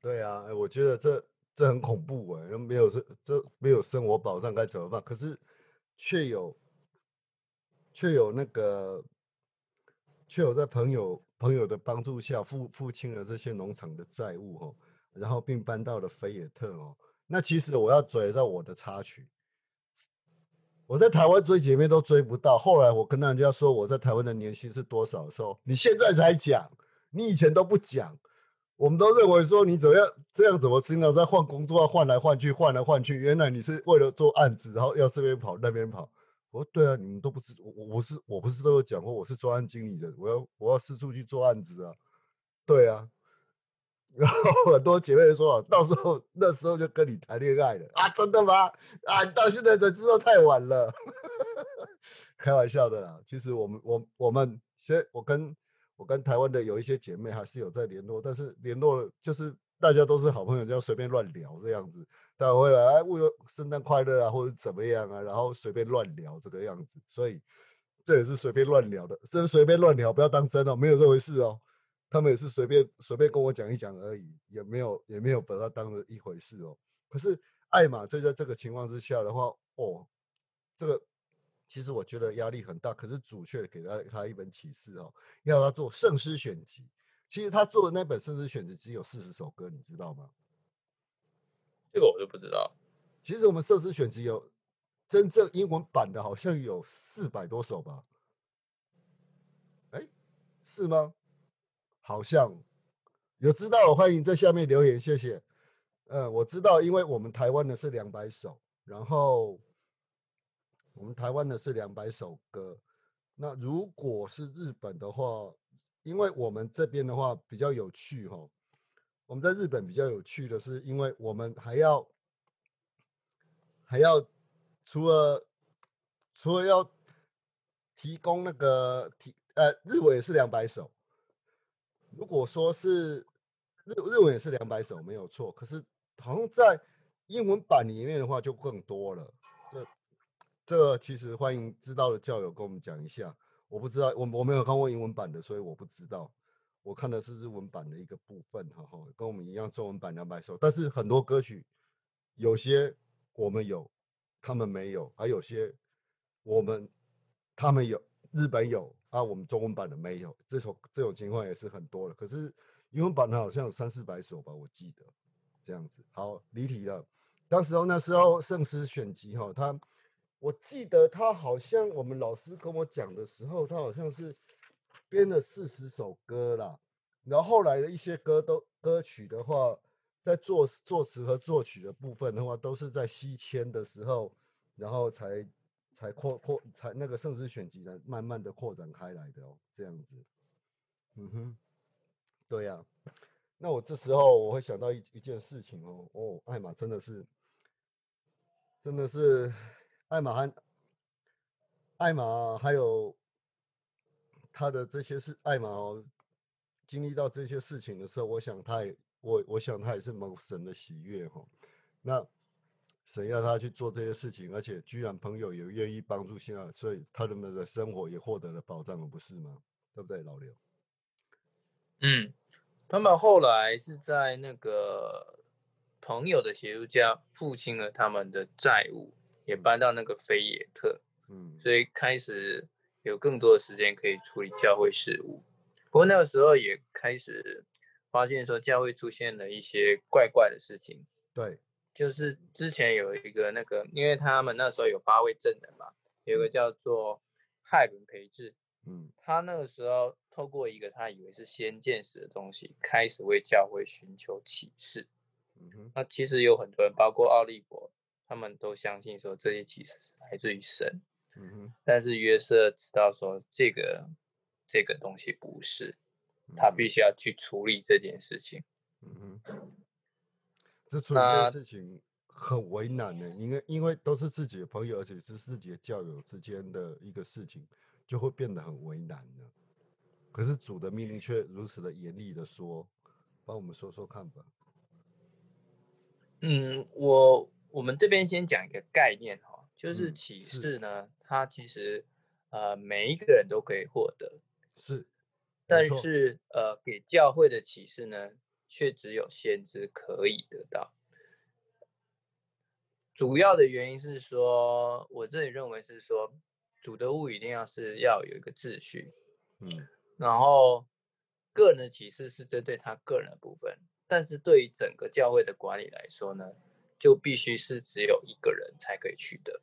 [SPEAKER 1] 对啊，哎，我觉得这这很恐怖哎，没有这这没有生活保障该怎么办？可是却有却有那个。却有在朋友朋友的帮助下付付清了这些农场的债务哦，然后并搬到了菲尔特哦。那其实我要追到我的插曲，我在台湾追姐妹都追不到。后来我跟人家说我在台湾的年薪是多少的时候，你现在才讲，你以前都不讲。我们都认为说你怎么样这样怎么经常在换工作，换来换去，换来换去。原来你是为了做案子，然后要这边跑那边跑。我说对啊，你们都不知我我是我不是都有讲过我是专案经理人，我要我要四处去做案子啊，对啊，然后很多姐妹说，到时候那时候就跟你谈恋爱了啊，真的吗？啊，到现在才知道太晚了。开玩笑的啦。其实我们我我们先我跟我跟台湾的有一些姐妹还是有在联络，但是联络就是大家都是好朋友，就要随便乱聊这样子。大家会来哎，为了圣诞快乐啊，或者怎么样啊，然后随便乱聊这个样子。所以这也是随便乱聊的，这是随便乱聊，不要当真哦，没有这回事哦。他们也是随便随便跟我讲一讲而已，也没有也没有把它当了一回事哦。可是艾玛在在这个情况之下的话，哦，这个。其实我觉得压力很大，可是主却给了他一本启示哦，要他做圣诗选集。其实他做的那本圣诗选集只有四十首歌，你知道吗？
[SPEAKER 2] 这个我就不知道。
[SPEAKER 1] 其实我们圣诗选集有真正英文版的，好像有四百多首吧？哎，是吗？好像有知道，欢迎在下面留言，谢谢。嗯，我知道，因为我们台湾的是两百首，然后。我们台湾的是两百首歌，那如果是日本的话，因为我们这边的话比较有趣哈，我们在日本比较有趣的是，因为我们还要还要除了除了要提供那个提呃日文也是两百首，如果说是日日文也是两百首没有错，可是好像在英文版里面的话就更多了。这个其实欢迎知道的教友跟我们讲一下，我不知道，我我没有看过英文版的，所以我不知道。我看的是日文版的一个部分，哈哈，跟我们一样，中文版两百首，但是很多歌曲有些我们有，他们没有，还有些我们他们有，日本有啊，我们中文版的没有，这种这种情况也是很多的。可是英文版的好像有三四百首吧，我记得这样子。好，离题了。当时候那时候圣诗选集哈，他。我记得他好像我们老师跟我讲的时候，他好像是编了四十首歌啦。然后后来的一些歌都歌曲的话，在作作词和作曲的部分的话，都是在西迁的时候，然后才才扩扩才那个圣诗选集呢，慢慢的扩展开来的哦，这样子。嗯哼，对呀。那我这时候我会想到一一件事情哦，哦，艾玛真的是，真的是。艾玛还，艾玛还有他的这些事，艾玛哦，经历到这些事情的时候，我想他也，我我想他也是蒙神的喜悦哈。那神要他去做这些事情，而且居然朋友也愿意帮助现在，所以他们的生活也获得了保障了，不是吗？对不对，老刘？
[SPEAKER 2] 嗯，他们后来是在那个朋友的协助下付清了他们的债务。也搬到那个菲野特，嗯，所以开始有更多的时间可以处理教会事务。不过那个时候也开始发现说，教会出现了一些怪怪的事情。
[SPEAKER 1] 对，
[SPEAKER 2] 就是之前有一个那个，因为他们那时候有八位证人嘛，有个叫做海伦培智，嗯，他那个时候透过一个他以为是先见识的东西，开始为教会寻求启示。嗯哼，那其实有很多人，包括奥利佛。他们都相信说这些启示是来自于神，嗯哼。但是约瑟知道说这个这个东西不是，他必须要去处理这件事情。嗯哼。
[SPEAKER 1] 这处理这件事情很为难的，因为因为都是自己的朋友，而且是自己的教友之间的一个事情，就会变得很为难的。可是主的命令却如此的严厉的说，帮我们说说看吧。
[SPEAKER 2] 嗯，我。我们这边先讲一个概念哈，就是启示呢，它其实呃每一个人都可以获得，
[SPEAKER 1] 是，
[SPEAKER 2] 但是呃给教会的启示呢，却只有先知可以得到。主要的原因是说，我这里认为是说，主的物一定要是要有一个秩序，嗯，然后个人的启示是针对他个人的部分，但是对于整个教会的管理来说呢？就必须是只有一个人才可以取得，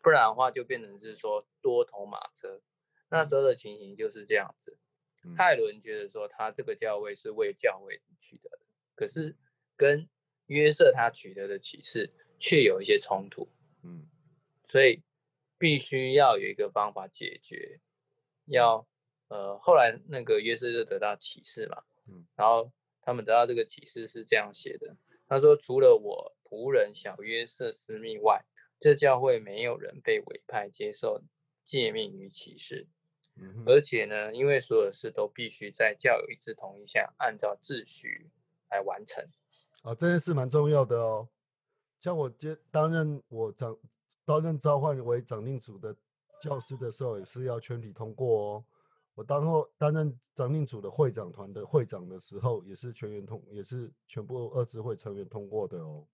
[SPEAKER 2] 不然的话就变成是说多头马车。那时候的情形就是这样子。泰伦觉得说他这个教位是为教会取得的，可是跟约瑟他取得的启示却有一些冲突。嗯，所以必须要有一个方法解决。要呃，后来那个约瑟就得到启示嘛。嗯，然后他们得到这个启示是这样写的。他说：“除了我。”仆人小约瑟私密外，这教会没有人被委派接受诫命与启示。而且呢，因为所有事都必须在教友一致同意下，按照秩序来完成。
[SPEAKER 1] 啊，这件事蛮重要的哦。像我接担任我长担任召唤为长令组的教师的时候，也是要全体通过哦。我当后担任长令组的会长团的会长的时候，也是全员通，也是全部二支会成员通过的哦。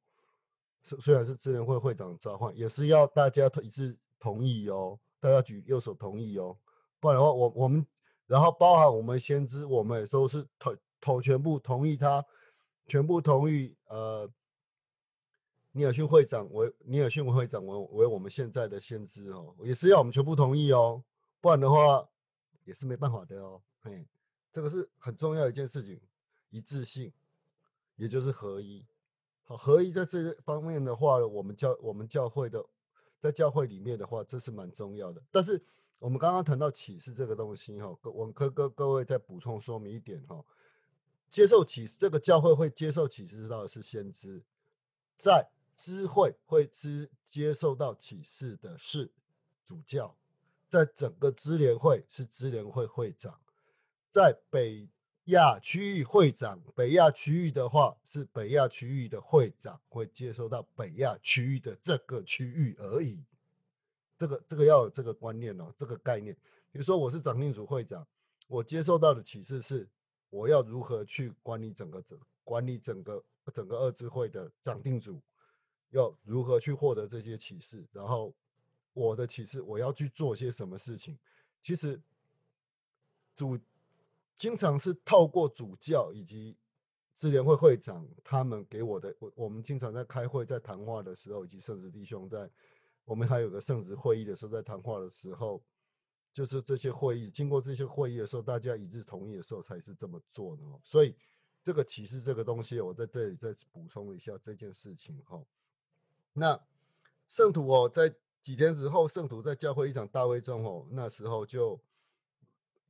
[SPEAKER 1] 虽虽然是智联会会长召唤，也是要大家一致同意哦，大家举右手同意哦，不然的话，我我们然后包含我们先知，我们也都是同同全部同意他，全部同意呃。尼尔逊会长为尼尔逊会长为为我们现在的先知哦，也是要我们全部同意哦，不然的话也是没办法的哦。嘿，这个是很重要一件事情，一致性，也就是合一。好，合一在这方面的话，我们教我们教会的在教会里面的话，这是蛮重要的。但是我们刚刚谈到启示这个东西哈，各我们各各各位再补充说明一点哈，接受启示这个教会会接受启示知道的是先知，在。知会会知接受到启示的是主教，在整个支联会是支联会会长，在北亚区域会长，北亚区域的话是北亚区域的会长会接收到北亚区域的这个区域而已。这个这个要有这个观念哦，这个概念。比如说我是长定组会长，我接受到的启示是我要如何去管理整个整管理整个整个二智会的长定组。要如何去获得这些启示？然后我的启示，我要去做些什么事情？其实主经常是透过主教以及智联会会长他们给我的。我我们经常在开会、在谈话的时候，以及甚至弟兄在我们还有个圣职会议的时候，在谈话的时候，就是这些会议经过这些会议的时候，大家一致同意的时候，才是这么做的。所以这个启示这个东西，我在这里再补充一下这件事情哈。那圣徒哦，在几天之后，圣徒在教会一场大会中哦，那时候就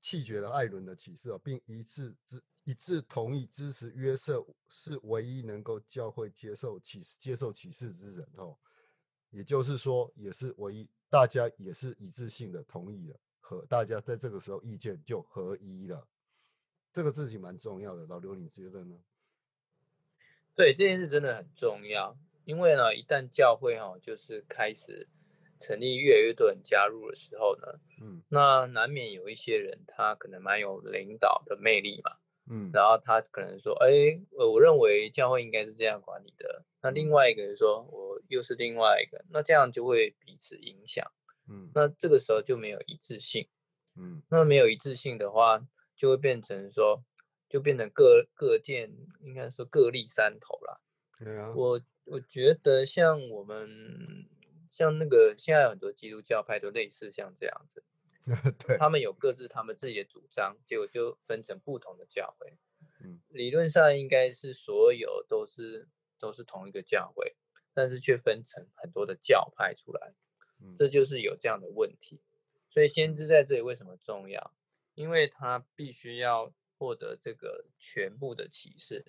[SPEAKER 1] 弃绝了艾伦的启示哦，并一致支一致同意支持约瑟是唯一能够教会接受启接受启示之人哦，也就是说，也是唯一，大家也是一致性的同意了，和大家在这个时候意见就合一了，这个事情蛮重要的。老刘，你觉得呢？
[SPEAKER 2] 对，这件事真的很重要。因为呢，一旦教会哈就是开始成立，越来越多人加入的时候呢，嗯，那难免有一些人他可能蛮有领导的魅力嘛，嗯，然后他可能说，哎，我我认为教会应该是这样管理的。那另外一个人说，我又是另外一个，那这样就会彼此影响，嗯，那这个时候就没有一致性，嗯，那没有一致性的话，就会变成说，就变成各各见，应该说各立山头了。
[SPEAKER 1] 对啊，
[SPEAKER 2] 我。我觉得像我们像那个现在有很多基督教派都类似像这样子，
[SPEAKER 1] 对，
[SPEAKER 2] 他们有各自他们自己的主张，结果就分成不同的教会。嗯，理论上应该是所有都是都是同一个教会，但是却分成很多的教派出来，这就是有这样的问题。所以先知在这里为什么重要？因为他必须要获得这个全部的启示，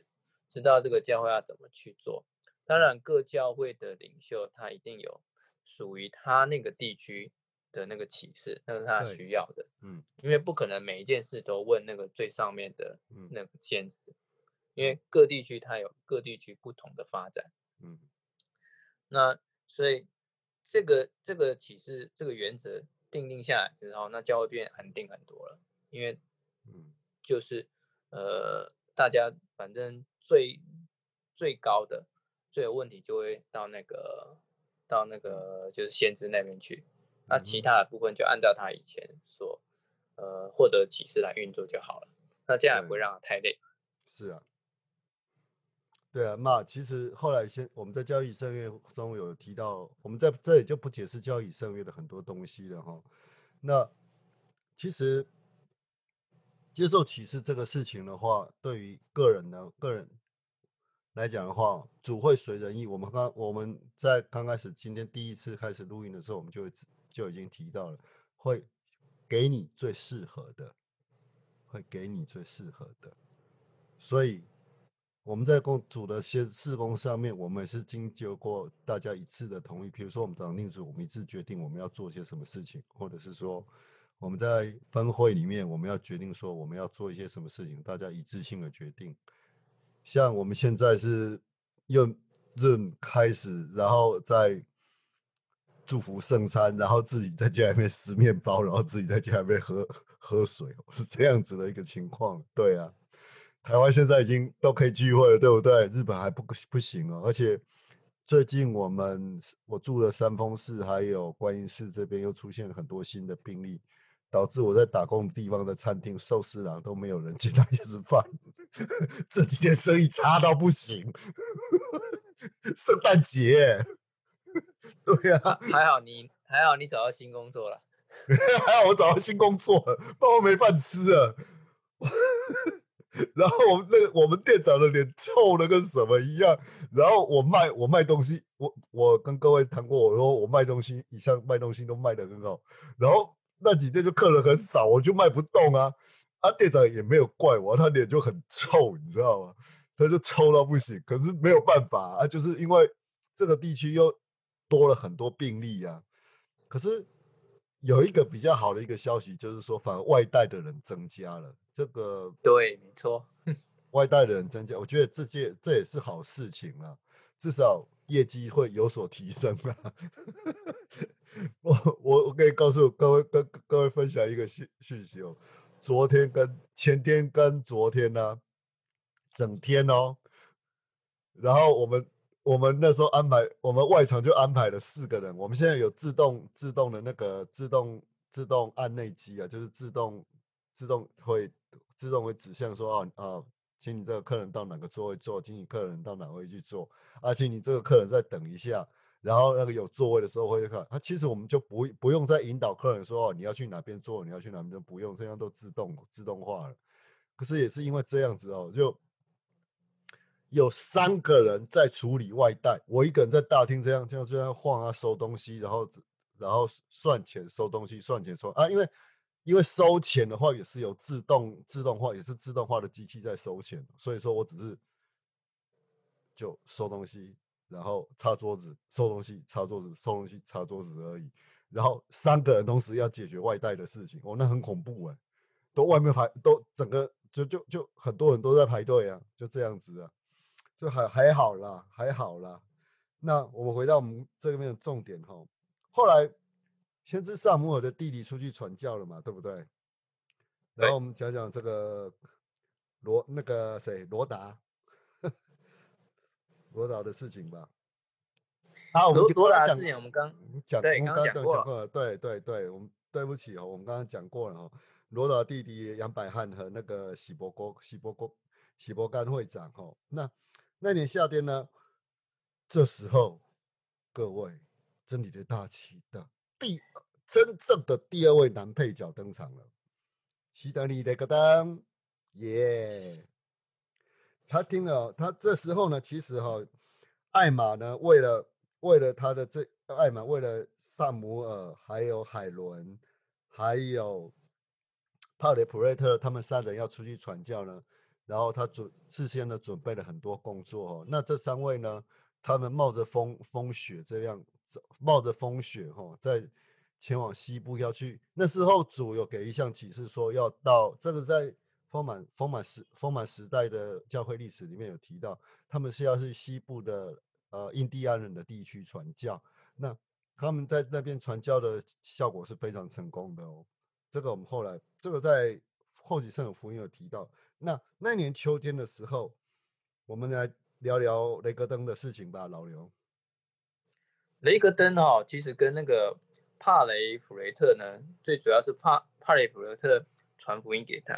[SPEAKER 2] 知道这个教会要怎么去做。当然，各教会的领袖他一定有属于他那个地区的那个启示，那是他需要的。嗯，因为不可能每一件事都问那个最上面的那个先知，因为各地区它有各地区不同的发展。嗯，那所以这个这个启示这个原则定定下来之后，那教会变安定很多了。因为嗯，就是呃，大家反正最最高的。最有问题就会到那个到那个就是先知那边去，那其他的部分就按照他以前所呃获得启示来运作就好了。那这样也不会让他太累。
[SPEAKER 1] 是啊，对啊。那其实后来先我们在交易圣约中有提到，我们在这里就不解释交易圣约的很多东西了哈。那其实接受启示这个事情的话，对于个人呢，个人。来讲的话，主会随人意。我们刚我们在刚开始今天第一次开始录音的时候，我们就就已经提到了，会给你最适合的，会给你最适合的。所以我们在共组的些事工上面，我们是经过过大家一致的同意。比如说，我们长令组，我们一致决定我们要做些什么事情，或者是说我们在分会里面，我们要决定说我们要做一些什么事情，大家一致性的决定。像我们现在是用 Zoom 开始，然后在祝福圣餐，然后自己在家里面吃面包，然后自己在家里面喝喝水，是这样子的一个情况。对啊。台湾现在已经都可以聚会了，对不对？日本还不不行哦。而且最近我们我住的三峰市还有观音寺这边又出现了很多新的病例，导致我在打工地方的餐厅寿司郎都没有人进来吃饭，这几天生意差到不行。圣诞节，对呀，
[SPEAKER 2] 还好你还好你找到新工作了，
[SPEAKER 1] 还好我找到新工作了，不然我没饭吃啊。然后我们那个我们店长的脸臭的跟什么一样。然后我卖我卖东西，我我跟各位谈过，我说我卖东西，以上卖东西都卖的很好。然后那几天就客人很少，我就卖不动啊。啊，店长也没有怪我，他脸就很臭，你知道吗？他就臭到不行。可是没有办法啊，就是因为这个地区又多了很多病例啊。可是有一个比较好的一个消息，就是说反而外带的人增加了。这个
[SPEAKER 2] 对，没错，
[SPEAKER 1] 外带的人增加，我觉得这件这也是好事情啊，至少业绩会有所提升啊。我我我可以告诉各位跟各位分享一个讯讯息哦，昨天跟前天跟昨天呢，整天哦，然后我们我们那时候安排，我们外场就安排了四个人，我们现在有自动自动的那个自动自动按内机啊，就是自动自动会。自动会指向说啊啊，请你这个客人到哪个座位坐，请你客人到哪位去坐，而且你这个客人再等一下，然后那个有座位的时候会看。他其实我们就不不用再引导客人说哦，你要去哪边坐，你要去哪边不用，这样都自动自动化了。可是也是因为这样子哦，就有三个人在处理外带，我一个人在大厅这样这样这样晃啊，收东西，然后然后算钱收东西，算钱收啊，因为。因为收钱的话也是有自动自动化，也是自动化的机器在收钱，所以说我只是就收东西，然后擦桌子，收东西，擦桌子，收东西，擦桌子而已。然后三个人同时要解决外带的事情，哦，那很恐怖哎，都外面排，都整个就就就很多人都在排队啊，就这样子啊，就还还好啦，还好啦。那我们回到我们这边的重点哈，后来。先知萨姆尔的弟弟出去传教了嘛，对不对？然后我们讲讲这个罗那个谁罗达罗达的事情吧。
[SPEAKER 2] 啊，我们罗达的事情我们刚
[SPEAKER 1] 讲，我
[SPEAKER 2] 们刚刚
[SPEAKER 1] 讲过了。对对对，我们对不起哦，我们刚刚讲过了哦。罗达弟弟杨百翰和那个喜伯国喜伯国喜伯干会长哦。那那年夏天呢？这时候各位真理的大旗的第。真正的第二位男配角登场了，西德尼·的格登，耶！他听了，他这时候呢，其实哈，艾玛呢，为了为了他的这艾玛，为了萨姆尔，还有海伦，还有帕雷普瑞特，他们三人要出去传教呢，然后他准事先呢准备了很多工作哦。那这三位呢，他们冒着风风雪这样，冒着风雪哈，在。前往西部要去，那时候主有给一项启示，说要到这个在丰满丰满时丰满时代的教会历史里面有提到，他们是要去西部的呃印第安人的地区传教。那他们在那边传教的效果是非常成功的哦。这个我们后来这个在后几圣的福音有提到。那那年秋天的时候，我们来聊聊雷格登的事情吧，老刘。
[SPEAKER 2] 雷格登哈，其实跟那个。帕雷弗雷特呢，最主要是帕帕雷弗雷特传福音给他。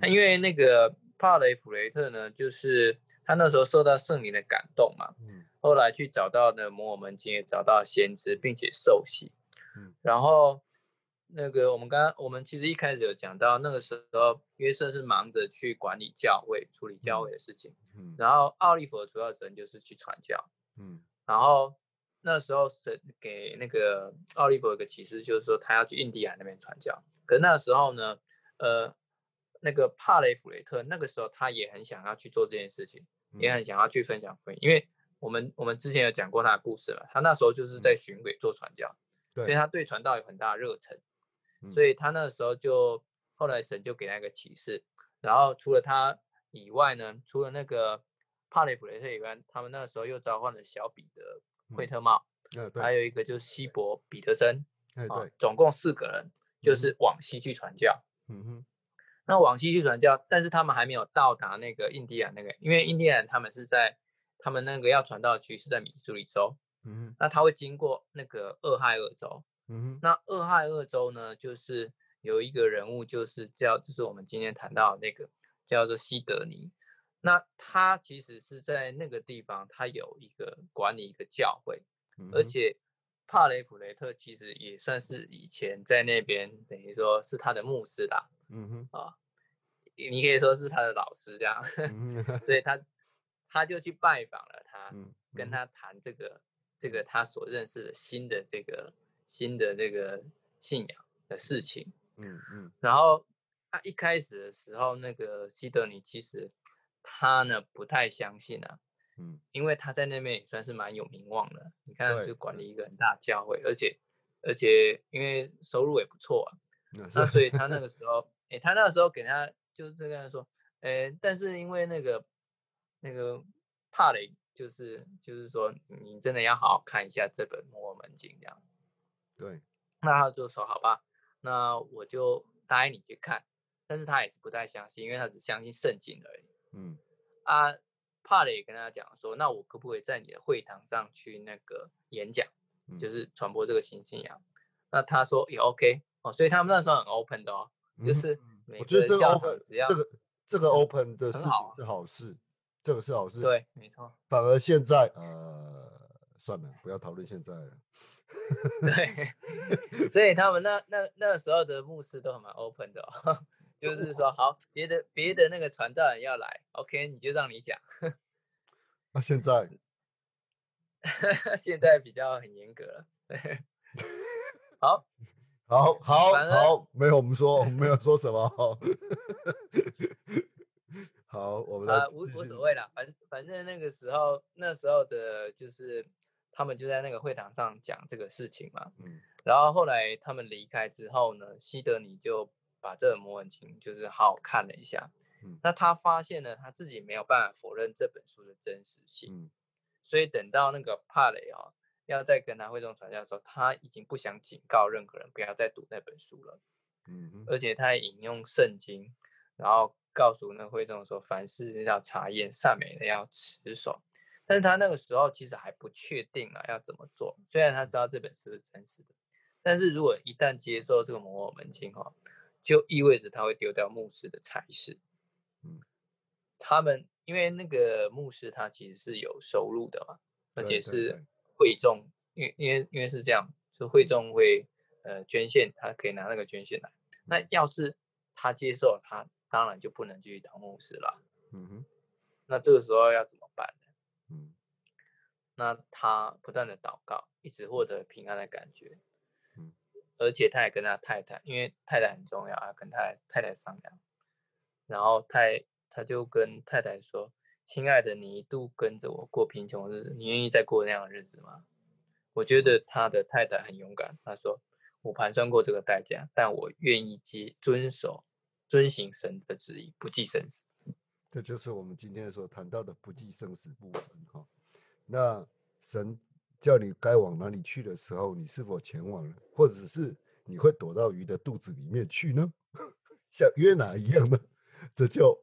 [SPEAKER 2] 他因为那个帕雷弗雷特呢，就是他那时候受到圣灵的感动嘛，后来去找到的摩尔门经，找到先知，并且受洗。嗯然后那个我们刚刚我们其实一开始有讲到，那个时候约瑟是忙着去管理教会、处理教会的事情。然后奥利弗的主要责任就是去传教。嗯，然后。那时候神给那个奥利弗一个启示，就是说他要去印第安那边传教。可是那时候呢，呃，那个帕雷弗雷特那个时候他也很想要去做这件事情，也很想要去分享福音，因为我们我们之前有讲过他的故事了，他那时候就是在巡轨做传教，所以他对传道有很大的热忱，所以他那时候就后来神就给他一个启示，然后除了他以外呢，除了那个帕雷弗雷特以外，他们那个时候又召唤了小彼得、惠特茂，还有一个就是西伯彼得森，
[SPEAKER 1] 对，
[SPEAKER 2] 总共四个人，就是往西去传教。嗯哼。那往西去传教，但是他们还没有到达那个印第安那个，因为印第安他们是在他们那个要传道区是在米苏里州，嗯，那他会经过那个俄亥俄州，嗯，那俄亥俄州呢，就是有一个人物，就是叫，就是我们今天谈到那个叫做西德尼，那他其实是在那个地方，他有一个管理一个教会，而且帕雷普雷特其实也算是以前在那边等于说是他的牧师啦。嗯哼。啊，你可以说是他的老师这样，所以。他他就去拜访了他，跟他谈这个这个他所认识的新的这个新的这个信仰的事情。嗯嗯，然后他一开始的时候，那个西德尼其实他呢不太相信啊，嗯，因为他在那边也算是蛮有名望的，你看就管理一个很大教会，而且而且因为收入也不错啊，那所以他那个 时候。哎，他那个时候给他就是这样说，哎，但是因为那个那个帕雷，就是就是说，你真的要好好看一下这本《摩尔门经》这样。
[SPEAKER 1] 对，
[SPEAKER 2] 那他就说好吧，那我就答应你去看，但是他也是不太相信，因为他只相信圣经而已。嗯，啊，帕雷跟他讲说，那我可不可以在你的会堂上去那个演讲，就是传播这个新信仰？那他说也 OK 哦，所以他们那时候很 open 的哦。就是
[SPEAKER 1] 我觉得这个 open 这个这个 open 的事情是好事，这个是好事。
[SPEAKER 2] 对，没错。
[SPEAKER 1] 反而现在呃，算了，不要讨论现在了。
[SPEAKER 2] 对，所以他们那那那个时候的牧师都蛮 open 的，哦就是说好，别的别的那个传道人要来，OK，你就让你讲。
[SPEAKER 1] 那现在，
[SPEAKER 2] 现在比较很严格了。好。
[SPEAKER 1] 好好好，没有我们说，我们没有说什么。好，我们
[SPEAKER 2] 啊无无所谓了，反反正那个时候，那时候的就是他们就在那个会堂上讲这个事情嘛。嗯。然后后来他们离开之后呢，西德尼就把这个摩文经就是好好看了一下。嗯。那他发现呢，他自己没有办法否认这本书的真实性。嗯。所以等到那个帕雷啊。要再跟他会众传教的时候，他已经不想警告任何人不要再读那本书了。嗯，而且他还引用圣经，然后告诉那会众说：凡事要查验，善美的要持守。但是他那个时候其实还不确定啊，要怎么做。虽然他知道这本书是真实的，但是如果一旦接受这个摩尔门经哈，就意味着他会丢掉牧师的差事。嗯，他们因为那个牧师他其实是有收入的嘛，而且是。会众，因为因为因为是这样，就会众会呃捐献，他可以拿那个捐献来。那要是他接受，他当然就不能继续当牧师了。嗯哼。那这个时候要怎么办。那他不断的祷告，一直获得平安的感觉。嗯。而且他也跟他太太，因为太太很重要啊，跟他太太商量。然后太他就跟太太说。亲爱的，你一度跟着我过贫穷日子，你愿意再过那样的日子吗？我觉得他的太太很勇敢。他说：“我盘算过这个代价，但我愿意接遵守、遵行神的旨意，不计生死。”
[SPEAKER 1] 这就是我们今天所谈到的不计生死部分。哈，那神叫你该往哪里去的时候，你是否前往了，或者是你会躲到鱼的肚子里面去呢？像约拿一样的，这就。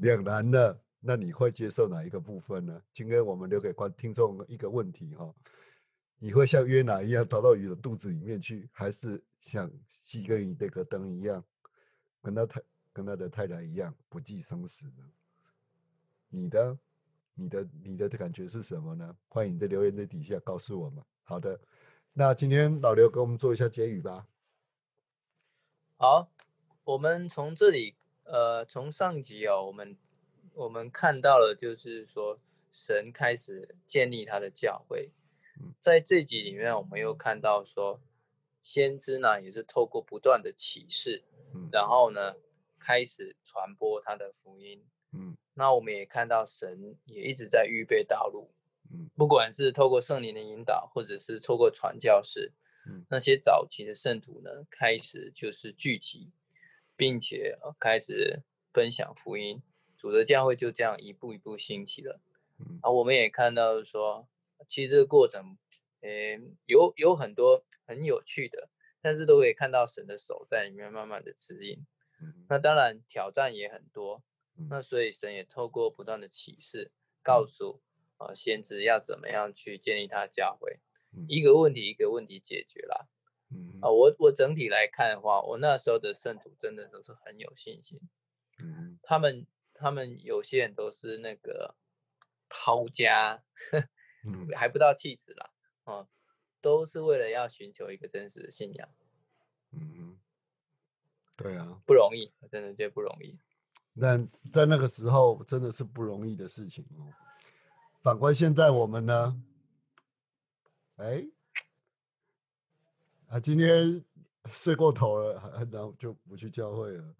[SPEAKER 1] 两难了，那你会接受哪一个部分呢？今天我们留给观听众一个问题哈：你会像约拿一样逃到鱼的肚子里面去，还是像西格尼那个灯一样，跟他太跟他的太太一样不计生死呢？你的、你的、你的感觉是什么呢？欢迎你在留言的底下告诉我们。好的，那今天老刘给我们做一下结语吧。
[SPEAKER 2] 好，我们从这里。呃，从上集哦，我们我们看到了，就是说神开始建立他的教会。在这集里面，我们又看到说，先知呢也是透过不断的启示，然后呢开始传播他的福音，嗯，那我们也看到神也一直在预备道路，
[SPEAKER 1] 嗯。
[SPEAKER 2] 不管是透过圣灵的引导，或者是透过传教士，
[SPEAKER 1] 嗯。
[SPEAKER 2] 那些早期的圣徒呢，开始就是聚集，并且呃开始分享福音，主的教会就这样一步一步兴起了。
[SPEAKER 1] 嗯。
[SPEAKER 2] 啊，我们也看到说，其实这个过程，诶，有有很多很有趣的，但是都可以看到神的手在里面慢慢的指引。
[SPEAKER 1] 嗯
[SPEAKER 2] 那当然挑战也很多，
[SPEAKER 1] 嗯
[SPEAKER 2] 那所以神也透过不断的启示，告诉啊、呃先知要怎么样去建立他的教会，
[SPEAKER 1] 嗯。
[SPEAKER 2] 一个问题一个问题解决了。
[SPEAKER 1] 嗯
[SPEAKER 2] 啊、我我整体来看的话，我那时候的圣徒真的都是很有信心，
[SPEAKER 1] 嗯
[SPEAKER 2] 他们他们有些人都是那个抛家，
[SPEAKER 1] 嗯。
[SPEAKER 2] 还不到弃子啦，啊、都是为了要寻求一个真实的信仰，
[SPEAKER 1] 嗯，对啊，
[SPEAKER 2] 不容易，真的觉得不容易。
[SPEAKER 1] 但在那个时候真的是不容易的事情哦。反观现在我们呢，哎，啊，今天睡过头了，然后就不去教会了。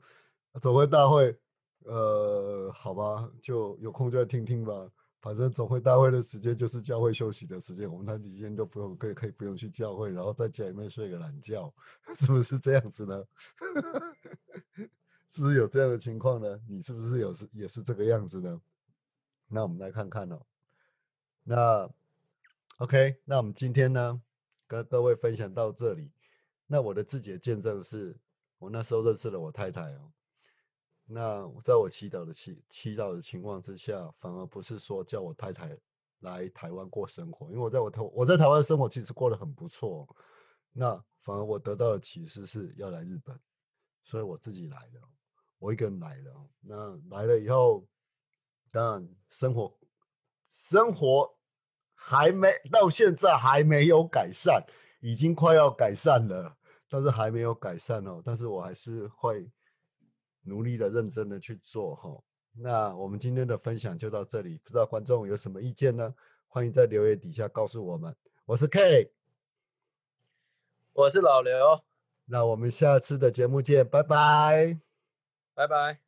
[SPEAKER 1] 总会大会，呃，好吧，就有空就来听听吧。反正总会大会的时间就是教会休息的时间，我们那几天都不用，可以可以不用去教会，然后在家里面睡个懒觉，是不是这样子呢？是不是有这样的情况呢？你是不是有是也是这个样子呢？那我们来看看哦。那 OK，那我们今天呢，跟各位分享到这里。那我的自己的见证是，我那时候认识了我太太哦。那在我祈祷的祈祈祷的情况之下，反而不是说叫我太太来台湾过生活，因为我在我台我在台湾生活其实过得很不错。那反而我得到的启示是要来日本，所以我自己来的，我一个人来了哦。那来了以后，当然生活生活还没到现在还没有改善，已经快要改善了，但是还没有改善哦。但是我还是会努力的、认真的去做哈。那我们今天的分享就到这里，不知道观众有什么意见呢？欢迎在留言底下告诉我们。我是 K，
[SPEAKER 2] 我是老刘，
[SPEAKER 1] 那我们下次的节目见，拜拜。
[SPEAKER 2] 拜拜。